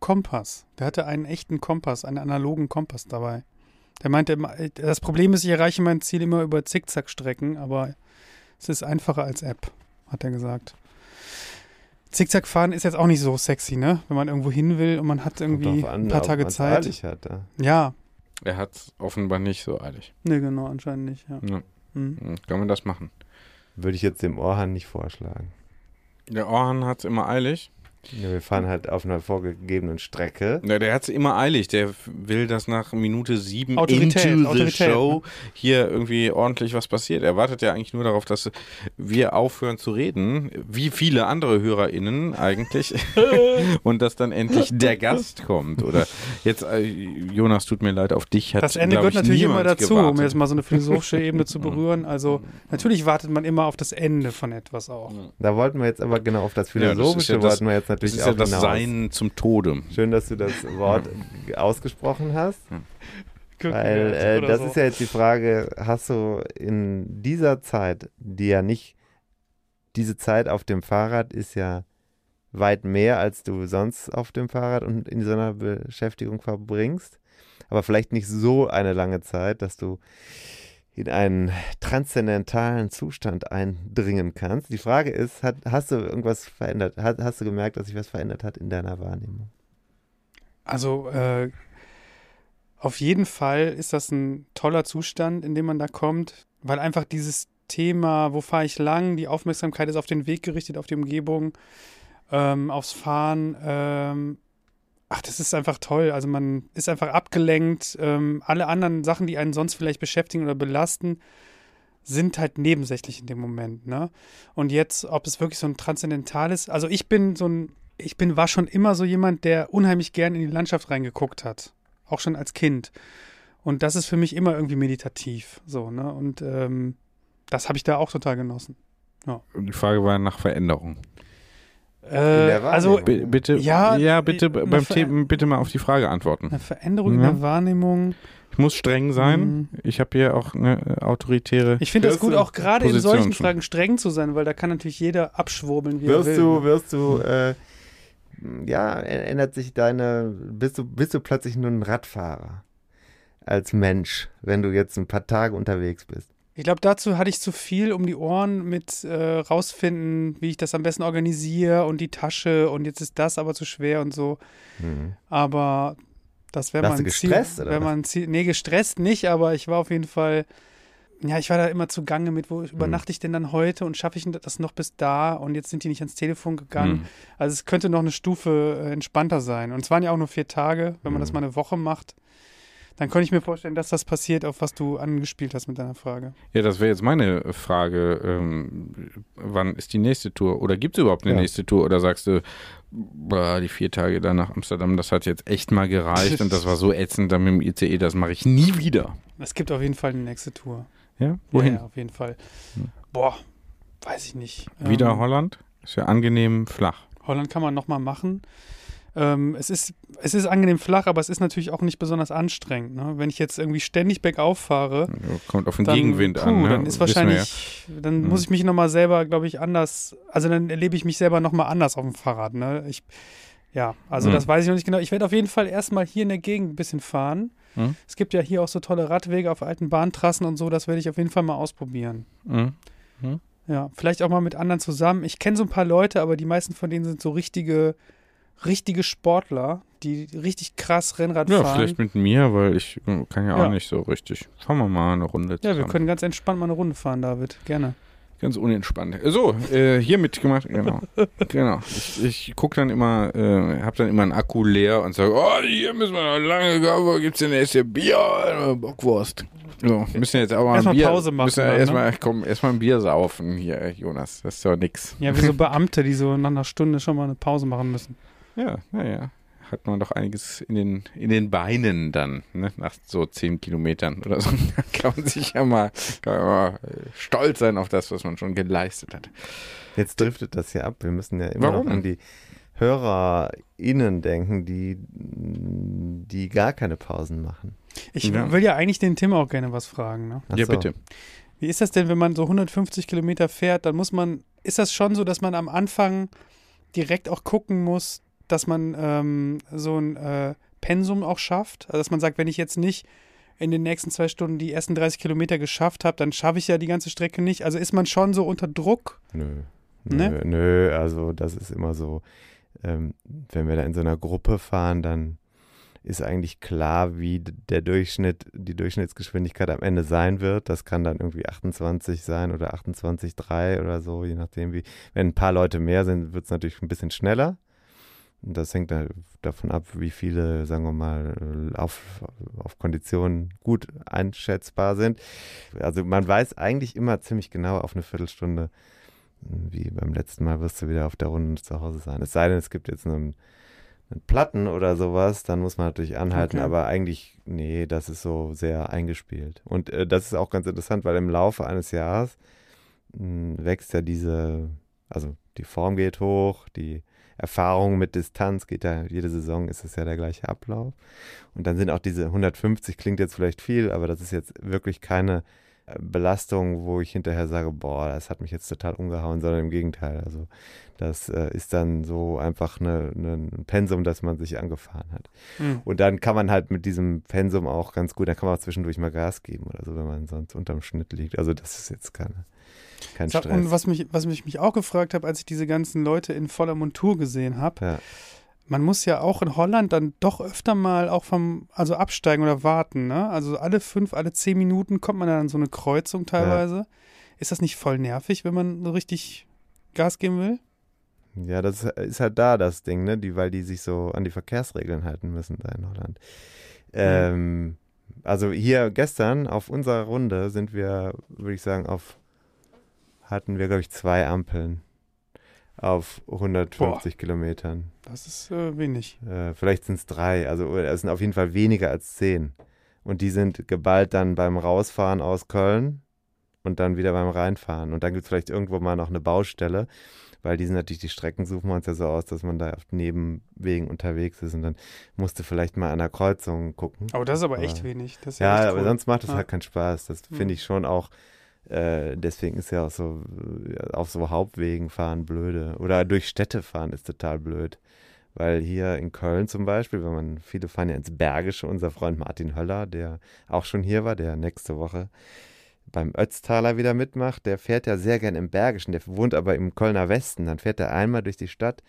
Kompass. Der hatte einen echten Kompass, einen analogen Kompass dabei. Der meinte, immer, das Problem ist, ich erreiche mein Ziel immer über Zickzackstrecken, aber es ist einfacher als App, hat er gesagt. Zickzackfahren ist jetzt auch nicht so sexy, ne? Wenn man irgendwo hin will und man hat irgendwie an, ein paar Tage Zeit. eilig hat, ja. Ja, Er hat es offenbar nicht so eilig. ne, genau, anscheinend nicht. Ja. Ja. Hm. Hm, Kann man das machen? Würde ich jetzt dem Orhan nicht vorschlagen. Der Orhan hat es immer eilig. Ja, wir fahren halt auf einer vorgegebenen Strecke. Ja, der hat es immer eilig. Der will, dass nach Minute sieben Autorität, into the Autorität, show hier irgendwie ordentlich was passiert. Er wartet ja eigentlich nur darauf, dass wir aufhören zu reden, wie viele andere HörerInnen eigentlich, und dass dann endlich der Gast kommt. Oder jetzt, äh, Jonas, tut mir leid, auf dich hat Das Ende gehört ich, natürlich immer dazu, um gewartet. jetzt mal so eine philosophische Ebene zu berühren. Also natürlich wartet man immer auf das Ende von etwas auch. Da wollten wir jetzt aber genau auf das Ja, das ist Philosophische ja das- wollten wir jetzt Das natürlich ist ja auch das hinaus. Sein zum Tode. Schön, dass du das Wort ausgesprochen hast. Weil äh, das so. ist ja jetzt die Frage, hast du in dieser Zeit, die ja nicht, diese Zeit auf dem Fahrrad ist ja weit mehr, als du sonst auf dem Fahrrad und in so einer Beschäftigung verbringst, aber vielleicht nicht so eine lange Zeit, dass du in einen transzendentalen Zustand eindringen kannst. Die Frage ist, hat, hast du irgendwas verändert? Hast, hast du gemerkt, dass sich was verändert hat in deiner Wahrnehmung? Also äh, auf jeden Fall ist das ein toller Zustand, in dem man da kommt, weil einfach dieses Thema, wo fahre ich lang, die Aufmerksamkeit ist auf den Weg gerichtet, auf die Umgebung, ähm, aufs Fahren. Ähm, ach, das ist einfach toll. Also man ist einfach abgelenkt. Ähm, alle anderen Sachen, die einen sonst vielleicht beschäftigen oder belasten, sind halt nebensächlich in dem Moment. Ne? Und jetzt, ob es wirklich so ein transzendentales, also ich bin so ein, ich bin, war schon immer so jemand, der unheimlich gern in die Landschaft reingeguckt hat. Auch schon als Kind. Und das ist für mich immer irgendwie meditativ. So, ne? Und ähm, das habe ich da auch total genossen. Ja. Und die Frage war nach Veränderung. Äh, also B bitte, ja, ja bitte beim Thema, bitte mal auf die Frage antworten. Eine Veränderung ja. in der Wahrnehmung. Ich muss streng sein. Mhm. Ich habe hier auch eine autoritäre. Ich finde das gut, auch gerade in solchen schon. Fragen streng zu sein, weil da kann natürlich jeder abschwurbeln, wie wirst er will. Du, wirst du, äh, ja, ändert sich deine, bist du, bist du plötzlich nur ein Radfahrer als Mensch, wenn du jetzt ein paar Tage unterwegs bist? Ich glaube, dazu hatte ich zu viel um die Ohren mit äh, rausfinden, wie ich das am besten organisiere und die Tasche und jetzt ist das aber zu schwer und so. Mhm. Aber das wäre man gestresst Ziel, oder man Ziel, nee, gestresst nicht, aber ich war auf jeden Fall ja, ich war da immer zugange mit, wo mhm. übernachte ich denn dann heute und schaffe ich das noch bis da und jetzt sind die nicht ans Telefon gegangen. Mhm. Also es könnte noch eine Stufe äh, entspannter sein. Und es waren ja auch nur vier Tage, wenn man mhm. das mal eine Woche macht dann könnte ich mir vorstellen, dass das passiert, auf was du angespielt hast mit deiner Frage. Ja, das wäre jetzt meine Frage. Ähm, wann ist die nächste Tour? Oder gibt es überhaupt eine ja. nächste Tour? Oder sagst du, boah, die vier Tage da nach Amsterdam, das hat jetzt echt mal gereicht und das war so ätzend dann mit dem ICE, das mache ich nie wieder. Es gibt auf jeden Fall eine nächste Tour. Ja? Wohin? Ja, auf jeden Fall. Boah, weiß ich nicht. Wieder ähm, Holland? Ist ja angenehm flach. Holland kann man nochmal machen. Ähm, es, ist, es ist angenehm flach, aber es ist natürlich auch nicht besonders anstrengend. Ne? Wenn ich jetzt irgendwie ständig bergauf fahre. Kommt auf den dann, Gegenwind puh, an. Ne? Dann ist wahrscheinlich, ja. dann mhm. muss ich mich nochmal selber, glaube ich, anders, also dann erlebe ich mich selber nochmal anders auf dem Fahrrad. Ne? Ich, ja, also mhm. das weiß ich noch nicht genau. Ich werde auf jeden Fall erstmal hier in der Gegend ein bisschen fahren. Mhm. Es gibt ja hier auch so tolle Radwege auf alten Bahntrassen und so, das werde ich auf jeden Fall mal ausprobieren. Mhm. Mhm. Ja, vielleicht auch mal mit anderen zusammen. Ich kenne so ein paar Leute, aber die meisten von denen sind so richtige richtige Sportler, die richtig krass Rennrad ja, fahren. Ja, vielleicht mit mir, weil ich äh, kann ja, ja, auch nicht so richtig. Fahren wir mal eine Runde zusammen. Ja, wir können ganz entspannt mal eine Runde fahren, David. Gerne. Ganz unentspannt. So, äh, hier mitgemacht, genau. genau. Ich, ich gucke dann immer, äh, habe dann immer einen Akku leer und sage, oh, hier müssen wir noch lange gehen, wo gibt's denn erst hier Bier Bockwurst? So, müssen jetzt auch mal erstmal ein Bier, Pause machen. Müssen dann, ne? erstmal, komm, erstmal ein Bier saufen hier, Jonas. Das ist doch nix. Ja, wie so Beamte, die so nach einer Stunde schon mal eine Pause machen müssen. Ja, naja. Hat man doch einiges in den, in den Beinen dann, ne? nach so zehn Kilometern oder so. Da kann man sich ja mal, kann man mal stolz sein auf das, was man schon geleistet hat. Jetzt driftet das ja ab. Wir müssen ja immer Warum? noch an die HörerInnen denken, die, die gar keine Pausen machen. Ich ja. will ja eigentlich den Tim auch gerne was fragen. Ne? Ja, so. bitte. Wie ist das denn, wenn man so 150 Kilometer fährt? Dann muss man, ist das schon so, dass man am Anfang direkt auch gucken muss, dass man ähm, so ein äh, Pensum auch schafft. Also dass man sagt, wenn ich jetzt nicht in den nächsten zwei Stunden die ersten 30 Kilometer geschafft habe, dann schaffe ich ja die ganze Strecke nicht. Also ist man schon so unter Druck? Nö. Nö, ne? nö also das ist immer so, ähm, wenn wir da in so einer Gruppe fahren, dann ist eigentlich klar, wie der Durchschnitt, die Durchschnittsgeschwindigkeit am Ende sein wird. Das kann dann irgendwie 28 sein oder 28,3 oder so, je nachdem wie. Wenn ein paar Leute mehr sind, wird es natürlich ein bisschen schneller. Das hängt davon ab, wie viele, sagen wir mal, auf, auf Konditionen gut einschätzbar sind. Also man weiß eigentlich immer ziemlich genau auf eine Viertelstunde, wie beim letzten Mal wirst du wieder auf der Runde zu Hause sein. Es sei denn, es gibt jetzt einen, einen Platten oder sowas, dann muss man natürlich anhalten, okay. aber eigentlich, nee, das ist so sehr eingespielt. Und äh, das ist auch ganz interessant, weil im Laufe eines Jahres mh, wächst ja diese, also die Form geht hoch, die Erfahrung mit Distanz geht ja, jede Saison ist es ja der gleiche Ablauf. Und dann sind auch diese 150, klingt jetzt vielleicht viel, aber das ist jetzt wirklich keine äh, Belastung, wo ich hinterher sage, boah, das hat mich jetzt total umgehauen, sondern im Gegenteil. Also das äh, ist dann so einfach eine, eine, ein Pensum, das man sich angefahren hat. Mhm. Und dann kann man halt mit diesem Pensum auch ganz gut, dann kann man auch zwischendurch mal Gas geben oder so, wenn man sonst unterm Schnitt liegt. Also das ist jetzt keine, kein Stress. Und was mich, was mich, mich auch gefragt habe, als ich diese ganzen Leute in voller Montur gesehen habe, Ja. man muss ja auch in Holland dann doch öfter mal auch vom, also absteigen oder warten, ne? Also alle fünf, alle zehn Minuten kommt man dann an so eine Kreuzung teilweise. Ist das nicht voll nervig, wenn man so richtig Gas geben will? Ja, das ist halt da das Ding, ne? Die, weil die sich so an die Verkehrsregeln halten müssen da in Holland. Ähm, also hier gestern auf unserer Runde sind wir, würde ich sagen, auf hatten wir, glaube ich, zwei Ampeln auf 150 Kilometern. Das ist äh, wenig. Äh, vielleicht sind es drei, also es sind auf jeden Fall weniger als zehn. Und die sind geballt dann beim Rausfahren aus Köln und dann wieder beim Reinfahren. Und dann gibt es vielleicht irgendwo mal noch eine Baustelle, weil die sind natürlich, die Strecken suchen wir uns ja so aus, dass man da auf Nebenwegen unterwegs ist und dann musste vielleicht mal an der Kreuzung gucken. Aber das ist aber echt Aber- wenig. Das ist ja, Ja, echt aber cool. sonst macht es Ja. halt keinen Spaß. Das Hm. finde ich schon auch. Äh, deswegen ist ja auch so auf so Hauptwegen fahren blöde. Oder durch Städte fahren ist total blöd. Weil hier in Köln zum Beispiel, wenn man, viele fahren ja ins Bergische, unser Freund Martin Höller, der auch schon hier war, der nächste Woche beim Ötztaler wieder mitmacht, der fährt ja sehr gern im Bergischen, der wohnt aber im Kölner Westen, dann fährt er einmal durch die Stadt,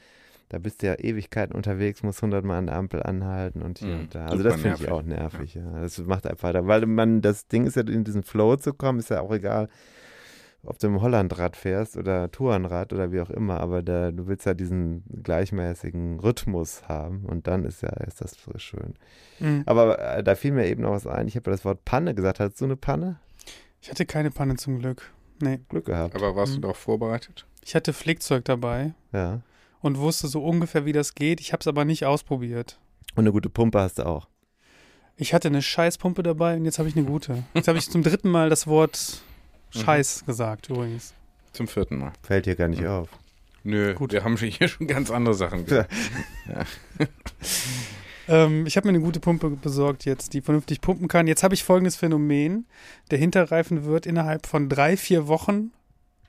da bist du ja Ewigkeiten unterwegs, muss hundertmal an der Ampel anhalten und hier Mhm, und da. Also super das finde ich auch nervig, ja. Das macht einfach, weil man, das Ding ist ja, in diesen Flow zu kommen, ist ja auch egal, ob du im Hollandrad fährst oder Tourenrad oder wie auch immer, aber da, du willst ja diesen gleichmäßigen Rhythmus haben und dann ist ja, ist das so schön. Mhm. Aber äh, da fiel mir eben noch was ein, ich habe ja das Wort Panne gesagt, hattest du eine Panne? Ich hatte keine Panne zum Glück. Nee. Glück gehabt. Aber warst Mhm. du darauf vorbereitet? Ich hatte Flickzeug dabei ja. Und wusste so ungefähr, wie das geht. Ich habe es aber nicht ausprobiert. Und eine gute Pumpe hast du auch. Ich hatte eine Scheißpumpe dabei und jetzt habe ich eine gute. Jetzt habe ich zum dritten Mal das Wort Scheiß gesagt, übrigens. Zum vierten Mal. Fällt dir gar nicht auf. Nö, Gut. wir haben hier schon ganz andere Sachen. Ja. Ähm, ich habe mir eine gute Pumpe besorgt jetzt, die vernünftig pumpen kann. Jetzt habe ich folgendes Phänomen. Der Hinterreifen wird innerhalb von drei, vier Wochen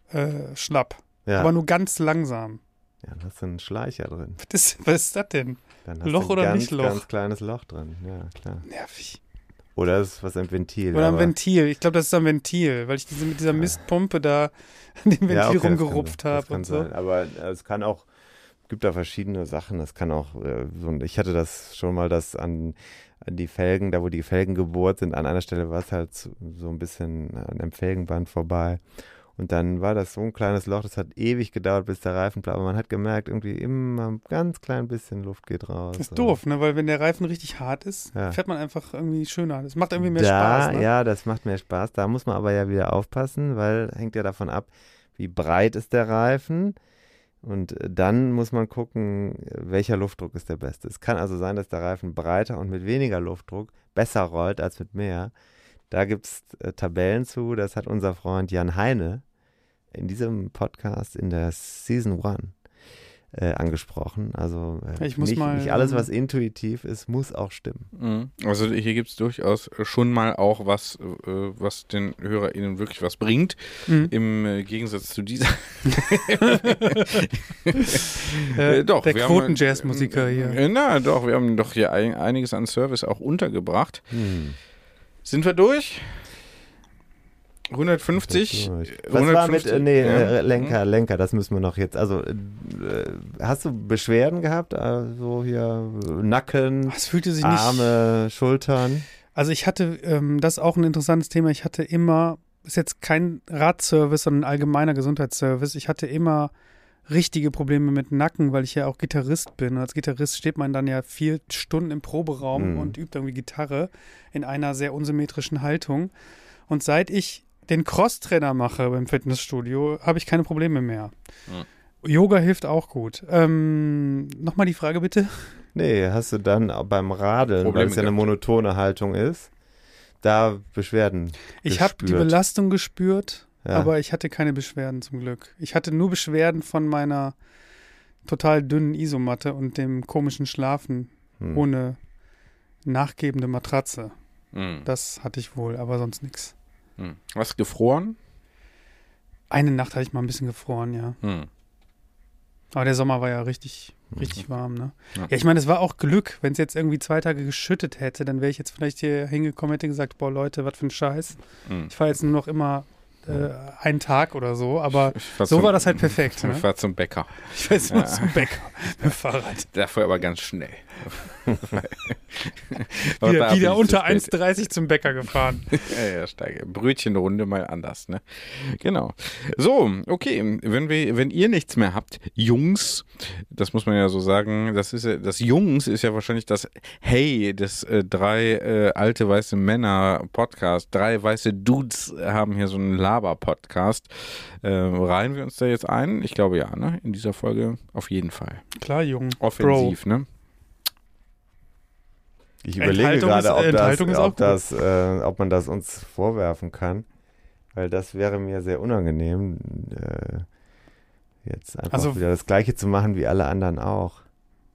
äh, schlapp. Ja. Aber nur ganz langsam. Ja, dann hast du einen Schleicher drin. Was ist, was ist das denn? Loch ein oder ganz, nicht Loch? ganz kleines Loch drin. Ja, klar. Nervig. Oder ist was im Ventil. Oder ein Ventil. Ich glaube, das ist ein Ventil, weil ich diese, mit dieser Mistpumpe da an dem Ventil Ja, okay, rumgerupft habe und so. sein. Aber es kann auch, gibt da verschiedene Sachen. Das kann auch, äh, ein- ich hatte das schon mal, dass an, an die Felgen, da wo die Felgen gebohrt sind, an einer Stelle war es halt so, so ein bisschen an dem Felgenband vorbei. Und dann war das so ein kleines Loch, das hat ewig gedauert, bis der Reifen bleibt. Aber man hat gemerkt, irgendwie immer ein ganz klein bisschen Luft geht raus. Das ist doof, ne? Weil wenn der Reifen richtig hart ist, Ja. fährt man einfach irgendwie schöner. Das macht irgendwie mehr da, Spaß, ne? Ja, das macht mehr Spaß. Da muss man aber ja wieder aufpassen, weil hängt ja davon ab, wie breit ist der Reifen. Und äh, dann muss man gucken, welcher Luftdruck ist der beste. Es kann also sein, dass der Reifen breiter und mit weniger Luftdruck besser rollt als mit mehr. Da gibt es äh, Tabellen zu, das hat unser Freund Jan Heine in diesem Podcast in der Season 1 äh, angesprochen. Also äh, Ich muss nicht, mal, nicht alles, ähm, was intuitiv ist, muss auch stimmen. Mhm. Also hier gibt es durchaus schon mal auch was, äh, was den HörerInnen wirklich was bringt. Mhm. Im äh, Gegensatz zu dieser. Äh, Äh, doch, der wir haben- Quoten-Jazz-Musiker hier. Na, doch, wir haben doch hier ein, einiges an Service auch untergebracht. Hm. Sind wir durch? 150? Durch. Äh, Was war mit, 150? äh, nee, Ja. äh, Lenker, Lenker, das müssen wir noch jetzt, also, äh, hast du Beschwerden gehabt? Also hier Nacken, Ach, sich nicht. Arme, Schultern? Also ich hatte, ähm, das ist auch ein interessantes Thema. Ich hatte immer, ist jetzt kein Radservice, sondern ein allgemeiner Gesundheitsservice. Ich hatte immer richtige Probleme mit Nacken, weil ich ja auch Gitarrist bin. Und als Gitarrist steht man dann ja vier Stunden im Proberaum Mhm. und übt irgendwie Gitarre in einer sehr unsymmetrischen Haltung. Und seit ich den Crosstrainer mache beim Fitnessstudio, habe ich keine Probleme mehr. Yoga hilft auch gut. Ähm, Nochmal die Frage bitte. Nee, hast du dann auch beim Radeln, weil Probleme es ja eine monotone Haltung ist, da Beschwerden Ich habe die? Belastung gespürt, Ja. aber ich hatte keine Beschwerden zum Glück. Ich hatte nur Beschwerden von meiner total dünnen Isomatte und dem komischen Schlafen Hm. ohne nachgebende Matratze. Hm. Das hatte ich wohl, aber sonst nichts. Hm. Was gefroren? Eine Nacht hatte ich mal ein bisschen gefroren, ja. Hm. Aber der Sommer war ja richtig, richtig warm, ne? Ja. Ja, ich meine, es war auch Glück. Wenn es jetzt irgendwie zwei Tage geschüttet hätte, dann wäre ich jetzt vielleicht hier hingekommen, hätte gesagt, boah Leute, was für ein Scheiß. Hm. Ich fahre jetzt nur noch immer äh, einen Tag oder so, aber so zum- war das halt perfekt. Ne? Ich fahr zum Bäcker. Ich nur Ja. zum Bäcker mit dem Fahrrad. Dafür aber ganz schnell. Wieder, wieder unter zu spät. 1,30 zum Bäcker gefahren. Ja, ja, steige. Brötchenrunde mal anders, ne? Genau. So, okay. Wenn wir, wenn ihr nichts mehr habt, Jungs, das muss man ja so sagen, das ist das Jungs ist ja wahrscheinlich das Hey des äh, drei äh, alte weiße Männer Podcast. Drei weiße Dudes haben hier so einen Laber-Podcast. Äh, reihen wir uns da jetzt ein? Ich glaube ja, ne? In dieser Folge auf jeden Fall. Klar, Jung. Offensiv, ne? Ich überlege gerade, ob, das, ob, das, äh, ob man das uns vorwerfen kann, weil das wäre mir sehr unangenehm, äh, jetzt einfach Also- wieder das Gleiche zu machen wie alle anderen auch.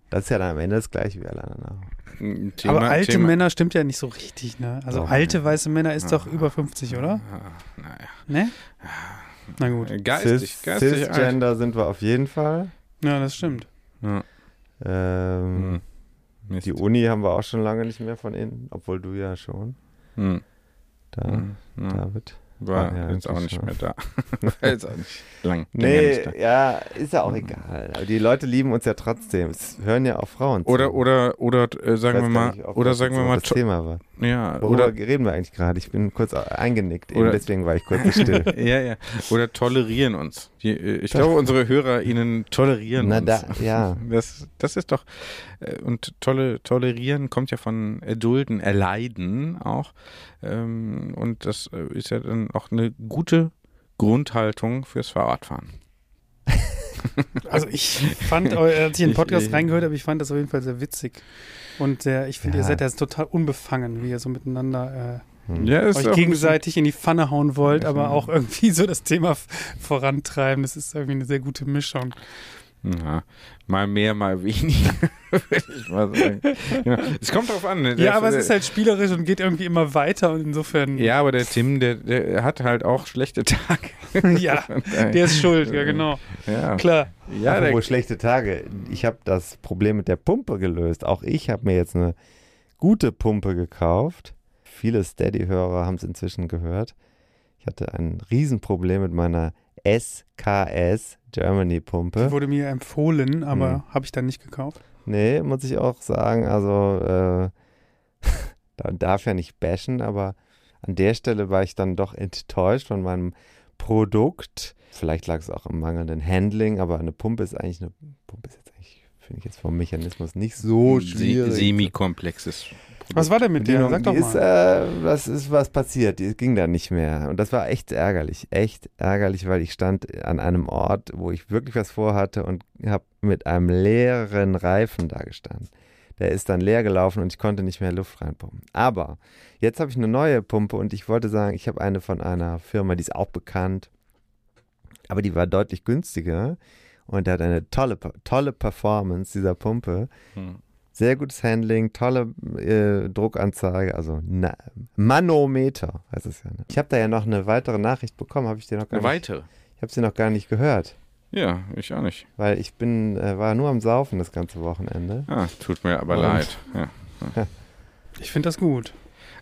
Das ist ja dann am Ende das Gleiche wie alle anderen auch. Ein aber Thema- alte Thema- Männer stimmt ja nicht so richtig, ne? Also Doch. alte weiße Männer ist doch über 50, oder? Ah, naja. Ne? Na gut. Geistig, Cis, geistig alt. Cisgender sind wir auf jeden Fall. Ja, das stimmt. Ja. Ähm, Hm. Die Uni haben wir auch schon lange nicht mehr von innen, obwohl du ja schon, Hm. da, Hm. Hm. David. War Ah, ja, jetzt auch nicht mehr da. War jetzt auch nicht lang. Nee, ja, ist ja auch egal. Aber die Leute lieben uns ja trotzdem. Es hören ja auch Frauen zu. Oder, oder, oder äh, sagen wir mal, nicht, oder sagen wir mal, das Thema war. Ja, Worüber oder, reden wir eigentlich gerade? Ich bin kurz eingenickt, eben Oder- deswegen war ich kurz still. ja, ja, oder tolerieren uns. Die, äh, ich glaube, unsere Hörer ihnen tolerieren Na uns. da, ja. Das, das ist doch, äh, und tolle, tolerieren kommt ja von erdulden, erleiden auch. Ähm, und das äh, ist ja dann auch eine gute Grundhaltung fürs Fahrradfahren. Also ich fand, als ich in den Podcast ich- reingehört habe, ich fand das auf jeden Fall sehr witzig. Und sehr, ich finde, ihr Ja. seid jetzt total unbefangen, wie ihr so miteinander Hm. Ja, äh, euch gegenseitig in die Pfanne hauen wollt, aber auch irgendwie so das Thema vorantreiben. Das ist irgendwie eine sehr gute Mischung. Ja, mal mehr, mal weniger, würde ich mal sagen. Genau. Es kommt drauf an. ne? Der- Ja, aber es der- ist halt spielerisch und geht irgendwie immer weiter und insofern, Ja, aber der Tim, der, der hat halt auch schlechte Tage. ja, der ist schuld, ja genau. Ja, Klar. ja der, Apropos schlechte Tage. Ich habe das Problem mit der Pumpe gelöst. Auch ich habe mir jetzt eine gute Pumpe gekauft. Viele Steady-Hörer haben es inzwischen gehört. Ich hatte ein Riesenproblem mit meiner SKS Germany Die wurde mir empfohlen, aber Hm. habe ich dann nicht gekauft. Nee, muss ich auch sagen. Also, äh, da darf ja nicht bashen, aber an der Stelle war ich dann doch enttäuscht von meinem Produkt. Vielleicht lag es auch am mangelnden Handling, aber eine Pumpe ist eigentlich eine Pumpe ist jetzt eigentlich, finde ich jetzt vom Mechanismus nicht so schwierig. Se- semi-komplexes. Was war denn mit? Bedienung, Sag doch die ist, mal. äh, was ist was passiert? Die ging da nicht mehr. Und das war echt ärgerlich. Echt ärgerlich, weil ich stand an einem Ort, wo ich wirklich was vorhatte und habe mit einem leeren Reifen da gestanden. Der ist dann leer gelaufen und ich konnte nicht mehr Luft reinpumpen. Aber jetzt habe ich eine neue Pumpe und ich wollte sagen, ich habe eine von einer Firma, die ist auch bekannt. Aber die war deutlich günstiger und der hat eine tolle, tolle Performance dieser Pumpe. Hm. Sehr gutes Handling, tolle äh, Druckanzeige, also na, Manometer heißt es ja. Ne? Ich habe da ja noch eine weitere Nachricht bekommen, habe ich dir noch gar Eine nicht. weitere. Ich habe sie noch gar nicht gehört, Ja, ich auch nicht. weil ich bin äh, war nur am Saufen das ganze Wochenende. Ah, tut mir aber Und- leid. Ja. Ich finde das gut.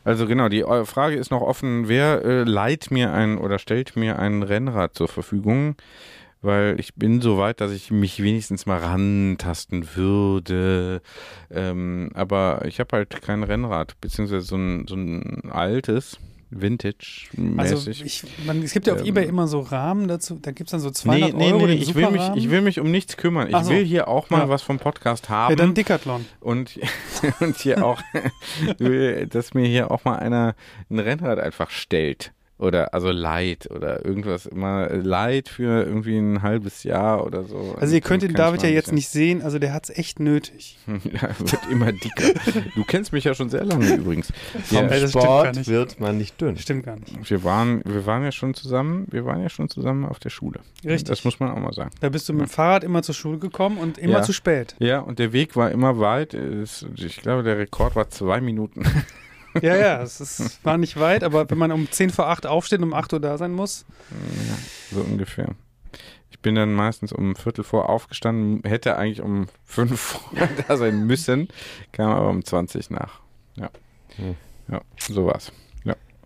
Also genau, die Frage ist noch offen, wer äh, leiht mir ein oder stellt mir ein Rennrad zur Verfügung? Weil ich bin so weit, dass ich mich wenigstens mal rantasten würde. Ähm, aber ich habe halt kein Rennrad, beziehungsweise so ein, so ein altes, Vintage-mäßig. Also ich, man, es gibt ja auf Ähm, Ebay immer so Rahmen dazu, da gibt es dann so Nee, 200 nee, Euro nee, den ich will, mich, ich will mich um nichts kümmern. Ich so. will hier auch mal Ja. was vom Podcast haben. ja, dann Decathlon. und, und hier auch, dass mir hier auch mal einer ein Rennrad einfach stellt. Oder also Light oder irgendwas immer Light für irgendwie ein halbes Jahr oder so. Also ihr könnt den David ja jetzt nicht sehen, also der hat es echt nötig. Ja, wird immer dicker. Du kennst mich ja schon sehr lange übrigens. Vom Ja, Sport nicht. wird man nicht dünn. Stimmt gar nicht. wir waren, wir waren ja schon zusammen, wir waren ja schon zusammen auf der Schule. Richtig. Das muss man auch mal sagen. Da bist du mit dem Fahrrad immer zur Schule gekommen und immer Ja. zu spät. Ja, und der Weg war immer weit. Ich glaube, der Rekord war zwei Minuten. Ja, ja, es ist, war nicht weit, aber wenn man um 10 vor 8 aufsteht und um 8 Uhr da sein muss, Ja, so ungefähr. Ich bin dann meistens um Viertel vor aufgestanden, hätte eigentlich um fünf vor da sein müssen, kam aber um 20 nach. Ja. Hm. Ja, so war's.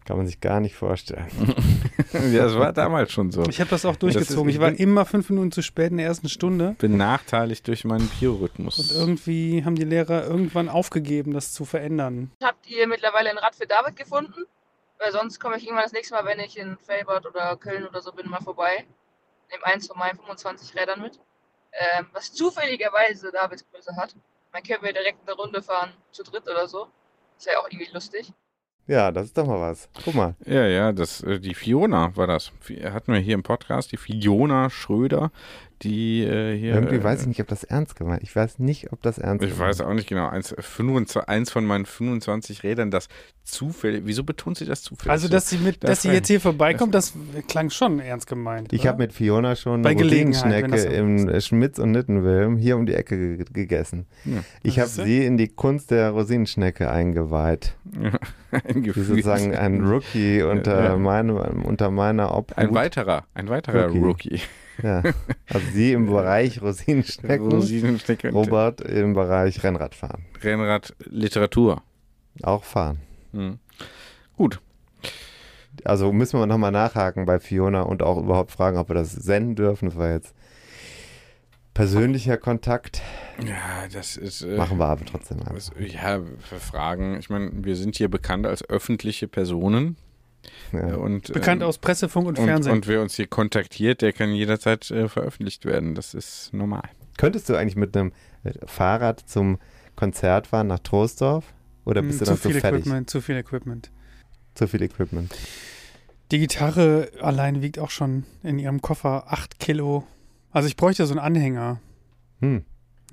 Kann man sich gar nicht vorstellen. ja, das war damals schon so. ich habe das auch ist- durchgezogen. ich Ich war bin- immer fünf Minuten zu spät in der ersten Stunde. Benachteiligt durch meinen Biorhythmus. Und irgendwie haben die Lehrer irgendwann aufgegeben, das zu verändern. Habt ihr mittlerweile ein Rad für David gefunden? Weil sonst komme ich irgendwann das nächste Mal, wenn ich in Felbert oder Köln oder so bin, mal vorbei. Nehme eins von meinen 25 Rädern mit. Ähm, was zufälligerweise Davids Größe hat. Man können wir direkt eine Runde fahren, zu dritt oder so. Ist ja auch irgendwie lustig. Ja, das ist doch mal was. Guck mal. Ja, ja, das, äh, die Fiona war das. Hatten wir hier im Podcast, die Fiona Schröder, die äh, hier. Irgendwie äh, weiß ich nicht, ob das ernst gemeint ist. Ich weiß nicht, ob das ernst Ich gemeint weiß auch nicht genau. Eins, 25, eins von meinen 25 Rädern, das zufällig. Wieso betont sie das zufällig? Also, so? dass sie, mit, Das dass sie jetzt hier vorbeikommt, das klang schon ernst gemeint. Ich habe mit Fiona schon Bei eine Gelegenheit, wenn Rosinenschnecke das so im äh, Schmitz und Nittenwilm hier um die Ecke ge gegessen. Ja. Ich habe sie in die Kunst der Rosinenschnecke eingeweiht. ein Die Gefühl. sozusagen ein Rookie unter, Ja. meinem, unter meiner Obhut. Ein weiterer, ein weiterer Rookie. Rookie. Ja. Also sie im Bereich Rosinenschnecken, Rosinenschnecke und Robert im Bereich Rennradfahren. Rennrad Literatur. Auch fahren. Hm. Gut. Also müssen wir nochmal nachhaken bei Fiona und auch überhaupt fragen, ob wir das senden dürfen. Das war jetzt persönlicher Kontakt. Ja, das ist. Äh, Machen wir aber trotzdem einfach. ja, für Fragen. Ich meine, wir sind hier bekannt als öffentliche Personen. Ja. Und, Bekannt ähm, aus Presse, Funk und und, Fernsehen. und wer uns hier kontaktiert, der kann jederzeit äh, veröffentlicht werden. Das ist normal. Könntest du eigentlich mit einem Fahrrad zum Konzert fahren nach Troisdorf? Oder bist Hm, du dann zu zu viel fertig? Equipment, zu viel Equipment. Zu viel Equipment. Die Gitarre allein wiegt auch schon in ihrem Koffer 8 Kilo. Also ich bräuchte so einen Anhänger. Hm.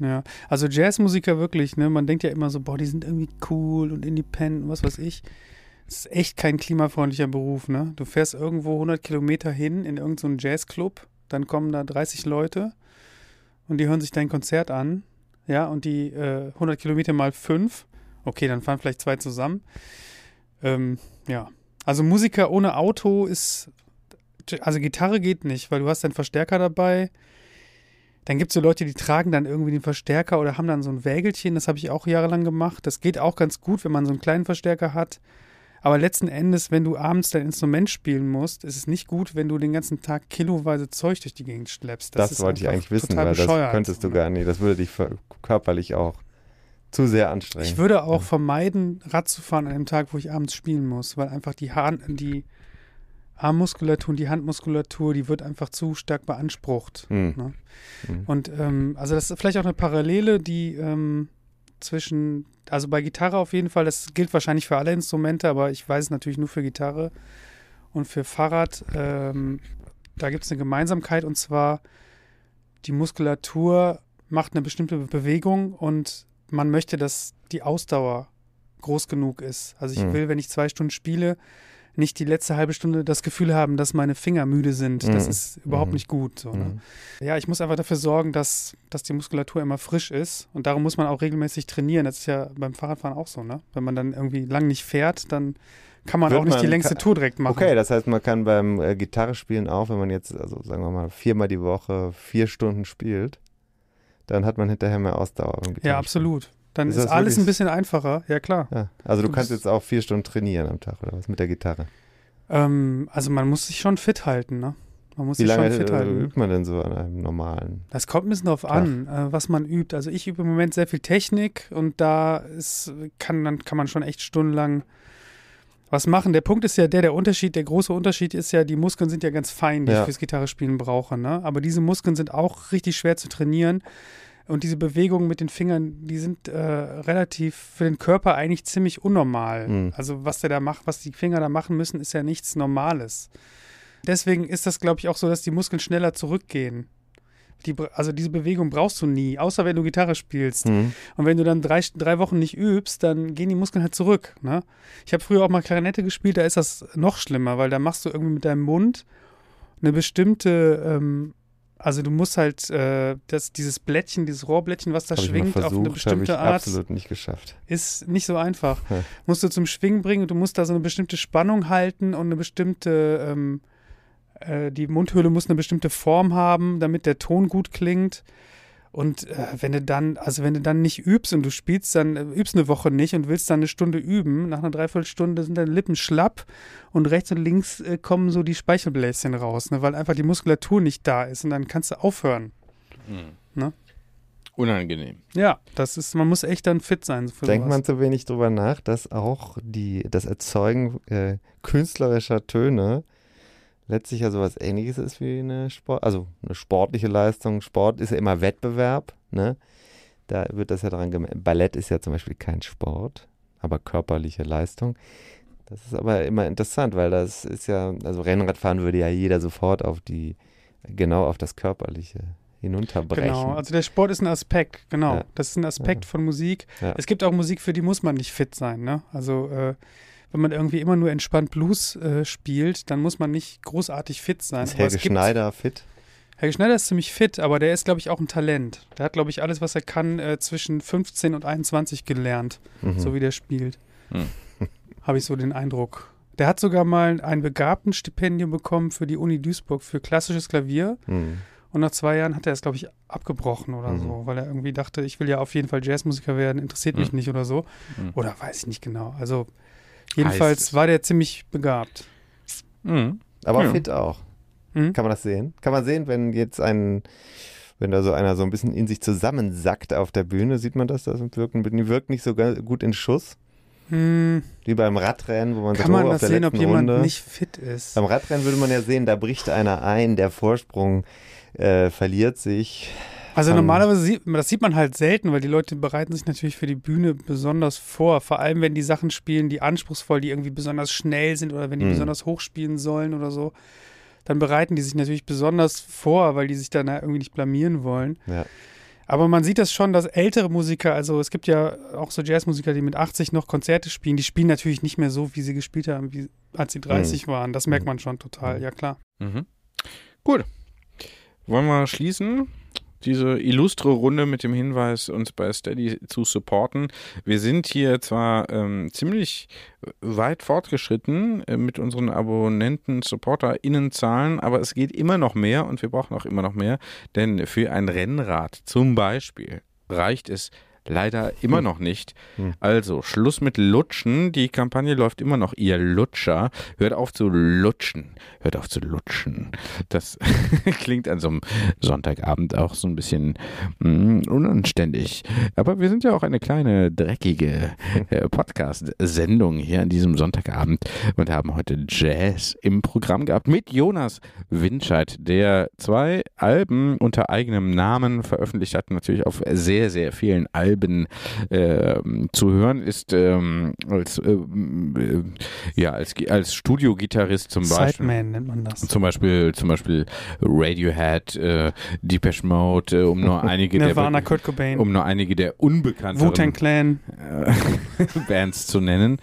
Ja, also Jazzmusiker wirklich, ne? Man denkt ja immer so, boah, die sind irgendwie cool und independent und was weiß ich. Das ist echt kein klimafreundlicher Beruf, ne? Du fährst irgendwo 100 Kilometer hin in irgendeinen Jazzclub, dann kommen da 30 Leute und die hören sich dein Konzert an, ja, und die äh, 100 Kilometer mal 5, okay, dann fahren vielleicht zwei zusammen. Ähm, ja, also Musiker ohne Auto ist, also Gitarre geht nicht, weil du hast einen Verstärker dabei, dann gibt es so Leute, die tragen dann irgendwie den Verstärker oder haben dann so ein Wägelchen. Das habe ich auch jahrelang gemacht. Das geht auch ganz gut, wenn man so einen kleinen Verstärker hat. Aber letzten Endes, wenn du abends dein Instrument spielen musst, ist es nicht gut, wenn du den ganzen Tag kiloweise Zeug durch die Gegend schleppst. Das, ist wollte ich eigentlich wissen, weil das könntest du gar nicht. Das würde dich körperlich auch zu sehr anstrengen. Ich würde auch vermeiden, Rad zu fahren an dem Tag, wo ich abends spielen muss, weil einfach die, Haar, die Armmuskulatur und die Handmuskulatur, die wird einfach zu stark beansprucht. Hm. Ne? Hm. Und ähm, also das ist vielleicht auch eine Parallele, die ähm, zwischen, also bei Gitarre auf jeden Fall, das gilt wahrscheinlich für alle Instrumente, aber ich weiß es natürlich nur für Gitarre und für Fahrrad. Ähm, da gibt es eine Gemeinsamkeit und zwar die Muskulatur macht eine bestimmte Bewegung und man möchte, dass die Ausdauer groß genug ist. Also ich Mhm. will, wenn ich zwei Stunden spiele, nicht die letzte halbe Stunde das Gefühl haben, dass meine Finger müde sind. Das Mhm. ist überhaupt Mhm. nicht gut. So, ne? Mhm. Ja, ich muss einfach dafür sorgen, dass, dass die Muskulatur immer frisch ist. Und darum muss man auch regelmäßig trainieren. Das ist ja beim Fahrradfahren auch so, ne? Wenn man dann irgendwie lang nicht fährt, dann kann man Wird auch nicht die man- längste ka- Tour direkt machen. Okay, das heißt, man kann beim äh, Gitarre spielen auch, wenn man jetzt, also sagen wir mal, viermal die Woche vier Stunden spielt, dann hat man hinterher mehr Ausdauer. ja, Gitarrespielen. absolut. Dann Ist ist, alles ein wirklich- bisschen einfacher. Ja, klar. Ja, also du Du kannst jetzt auch vier Stunden trainieren am Tag oder was mit der Gitarre. Ähm, also man muss sich schon fit halten, ne? Man muss Wie sich lange schon fit äh, halten. übt man denn so an einem normalen? Das kommt ein bisschen drauf an, äh, was man übt. Also ich übe im Moment sehr viel Technik und da ist, kann, dann kann man schon echt stundenlang was machen. Der Punkt ist ja der, der Unterschied, der große Unterschied ist ja, die Muskeln sind ja ganz fein, die Ja. ich fürs Gitarrespielen brauche. Ne? Aber diese Muskeln sind auch richtig schwer zu trainieren, Und diese Bewegungen mit den Fingern, die sind äh, relativ für den Körper eigentlich ziemlich unnormal. Mhm. Also was der da macht, was die Finger da machen müssen, ist ja nichts Normales. Deswegen ist das, glaube ich, auch so, dass die Muskeln schneller zurückgehen. Die, also diese Bewegung brauchst du nie, außer wenn du Gitarre spielst. Mhm. Und wenn du dann drei, drei Wochen nicht übst, dann gehen die Muskeln halt zurück. Ne? Ich habe früher auch mal Klarinette gespielt, da ist das noch schlimmer, weil da machst du irgendwie mit deinem Mund eine bestimmte, ähm, also du musst halt äh, das, dieses Blättchen, dieses Rohrblättchen, was da Hab schwingt, auf eine versucht, habe ich bestimmte Art, absolut nicht geschafft. ist nicht so einfach. Ja. Musst du zum Schwingen bringen und du musst da so eine bestimmte Spannung halten und eine bestimmte, ähm, äh, die Mundhöhle muss eine bestimmte Form haben, damit der Ton gut klingt. Und äh, wenn du dann, also wenn du dann nicht übst und du spielst, dann äh, übst eine Woche nicht und willst dann eine Stunde üben, nach einer Dreiviertelstunde sind deine Lippen schlapp und rechts und links äh, kommen so die Speichelbläschen raus, ne, weil einfach die Muskulatur nicht da ist und dann kannst du aufhören. Unangenehm. Ja, das ist, man muss echt dann fit sein. Für Denkt sowas. man zu wenig drüber nach, dass auch die, das Erzeugen äh, künstlerischer Töne letztlich ja sowas ähnliches ist wie eine Sport, also eine sportliche Leistung. Sport ist ja immer Wettbewerb, ne? Da wird das ja dran gemessen. Ballett ist ja zum Beispiel kein Sport, aber körperliche Leistung. Das ist aber immer interessant, weil das ist ja, also Rennradfahren würde ja jeder sofort auf die, genau auf das Körperliche hinunterbrechen. Genau, also der Sport ist ein Aspekt, genau. Ja. Das ist ein Aspekt von Musik. Ja. Es gibt auch Musik, für die muss man nicht fit sein, ne? Also äh, wenn man irgendwie immer nur entspannt Blues äh, spielt, dann muss man nicht großartig fit sein. ist Helge Schneider fit? Helge Schneider ist ziemlich fit, aber der ist, glaube ich, auch ein Talent. Der hat, glaube ich, alles, was er kann, äh, zwischen 15 und 21 gelernt, Mhm. so wie der spielt. Hm. Habe ich so den Eindruck. Der hat sogar mal ein Begabtenstipendium bekommen für die Uni Duisburg für klassisches Klavier. Mhm. Und nach zwei Jahren hat er es, glaube ich, abgebrochen oder Mhm. so, weil er irgendwie dachte, ich will ja auf jeden Fall Jazzmusiker werden, interessiert mich Mhm. nicht oder so. Mhm. Oder weiß ich nicht genau. Also jedenfalls es. war der ziemlich begabt. Mhm. Aber Ja. fit auch. Hm? Kann man das sehen? Kann man sehen, wenn jetzt ein, wenn da so einer so ein bisschen in sich zusammensackt auf der Bühne, sieht man das? Das wirkt, die wirkt nicht so gut in Schuss. Hm, Wie beim Radrennen, wo man kann sagt, man oh, auf das der sehen, ob jemand Runde. nicht fit ist? Beim Radrennen würde man ja sehen, da bricht einer ein, der Vorsprung äh, verliert sich. Also kann- normalerweise sieht man, das sieht man halt selten, weil die Leute bereiten sich natürlich für die Bühne besonders vor. Vor allem, wenn die Sachen spielen, die anspruchsvoll, die irgendwie besonders schnell sind oder wenn die Hm. besonders hoch spielen sollen oder so, dann bereiten die sich natürlich besonders vor, weil die sich dann irgendwie nicht blamieren wollen. Ja. Aber man sieht das schon, dass ältere Musiker, also es gibt ja auch so Jazzmusiker, die mit 80 noch Konzerte spielen, die spielen natürlich nicht mehr so, wie sie gespielt haben, wie, als sie 30 waren. Das merkt man schon total, ja klar. Mhm. Gut. Wollen wir schließen? Diese illustre Runde mit dem Hinweis, uns bei Steady zu supporten. Wir sind hier zwar ähm, ziemlich weit fortgeschritten äh, mit unseren Abonnenten, SupporterInnenzahlen, aber es geht immer noch mehr und wir brauchen auch immer noch mehr, denn für ein Rennrad zum Beispiel reicht es leider immer noch nicht. Hm. Also Schluss mit Lutschen. Die Kampagne läuft immer noch. Ihr Lutscher, hört auf zu lutschen. Hört auf zu lutschen. Das klingt an so einem Sonntagabend auch so ein bisschen mm, unanständig. Aber wir sind ja auch eine kleine dreckige äh, Podcast-Sendung hier an diesem Sonntagabend und haben heute Jazz im Programm gehabt mit Jonas Winscheid, der zwei Alben unter eigenem Namen veröffentlicht hat, natürlich auf sehr, sehr vielen Alben ähm, zu hören ist, ähm, als, ähm, äh, ja, als, als Studiogitarrist zum Beispiel. Sideman nennt man das. Zum Beispiel, zum Beispiel Radiohead, äh, Depeche Mode, äh, um nur einige Nirvana, der Kurt Cobain, um nur einige der unbekannteren Wu-Tang Clan. äh, Bands zu nennen,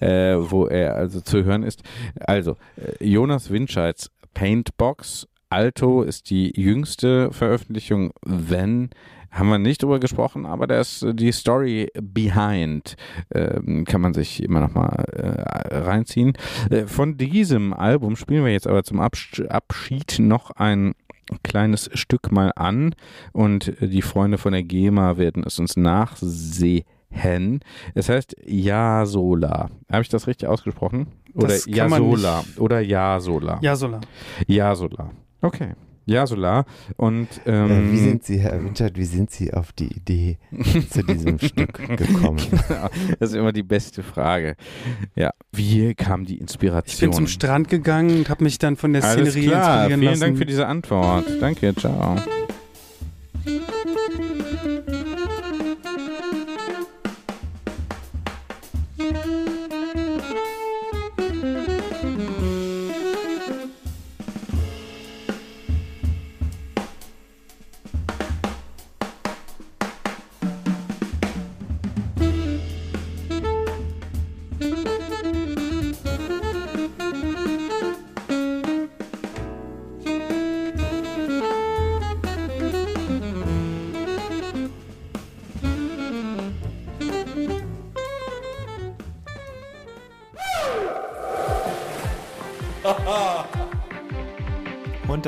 äh, wo er also zu hören ist. Also, äh, Jonas Winscheids Paintbox Alto ist die jüngste Veröffentlichung, wenn haben wir nicht drüber gesprochen, aber das die Story behind ähm, kann man sich immer noch mal äh, reinziehen. Äh, von diesem Album spielen wir jetzt aber zum Absch Abschied noch ein kleines Stück mal an und äh, die Freunde von der GEMA werden es uns nachsehen. Es heißt Jasola. Habe ich das richtig ausgesprochen? Oder Jasola. Oder Jasola. Ja, Sola. Jasola. Okay. Jasola. Und ähm, Äh, wie sind Sie, Herr Winchard, wie sind Sie auf die Idee zu diesem Stück gekommen? das ist immer die beste Frage. Ja, wie kam die Inspiration? Ich bin zum Strand gegangen und habe mich dann von der Alles Szenerie klar, inspirieren vielen lassen. Dank für diese Antwort. Danke, ciao.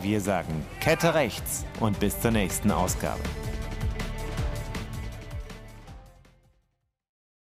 Wir sagen Kette rechts und bis zur nächsten Ausgabe.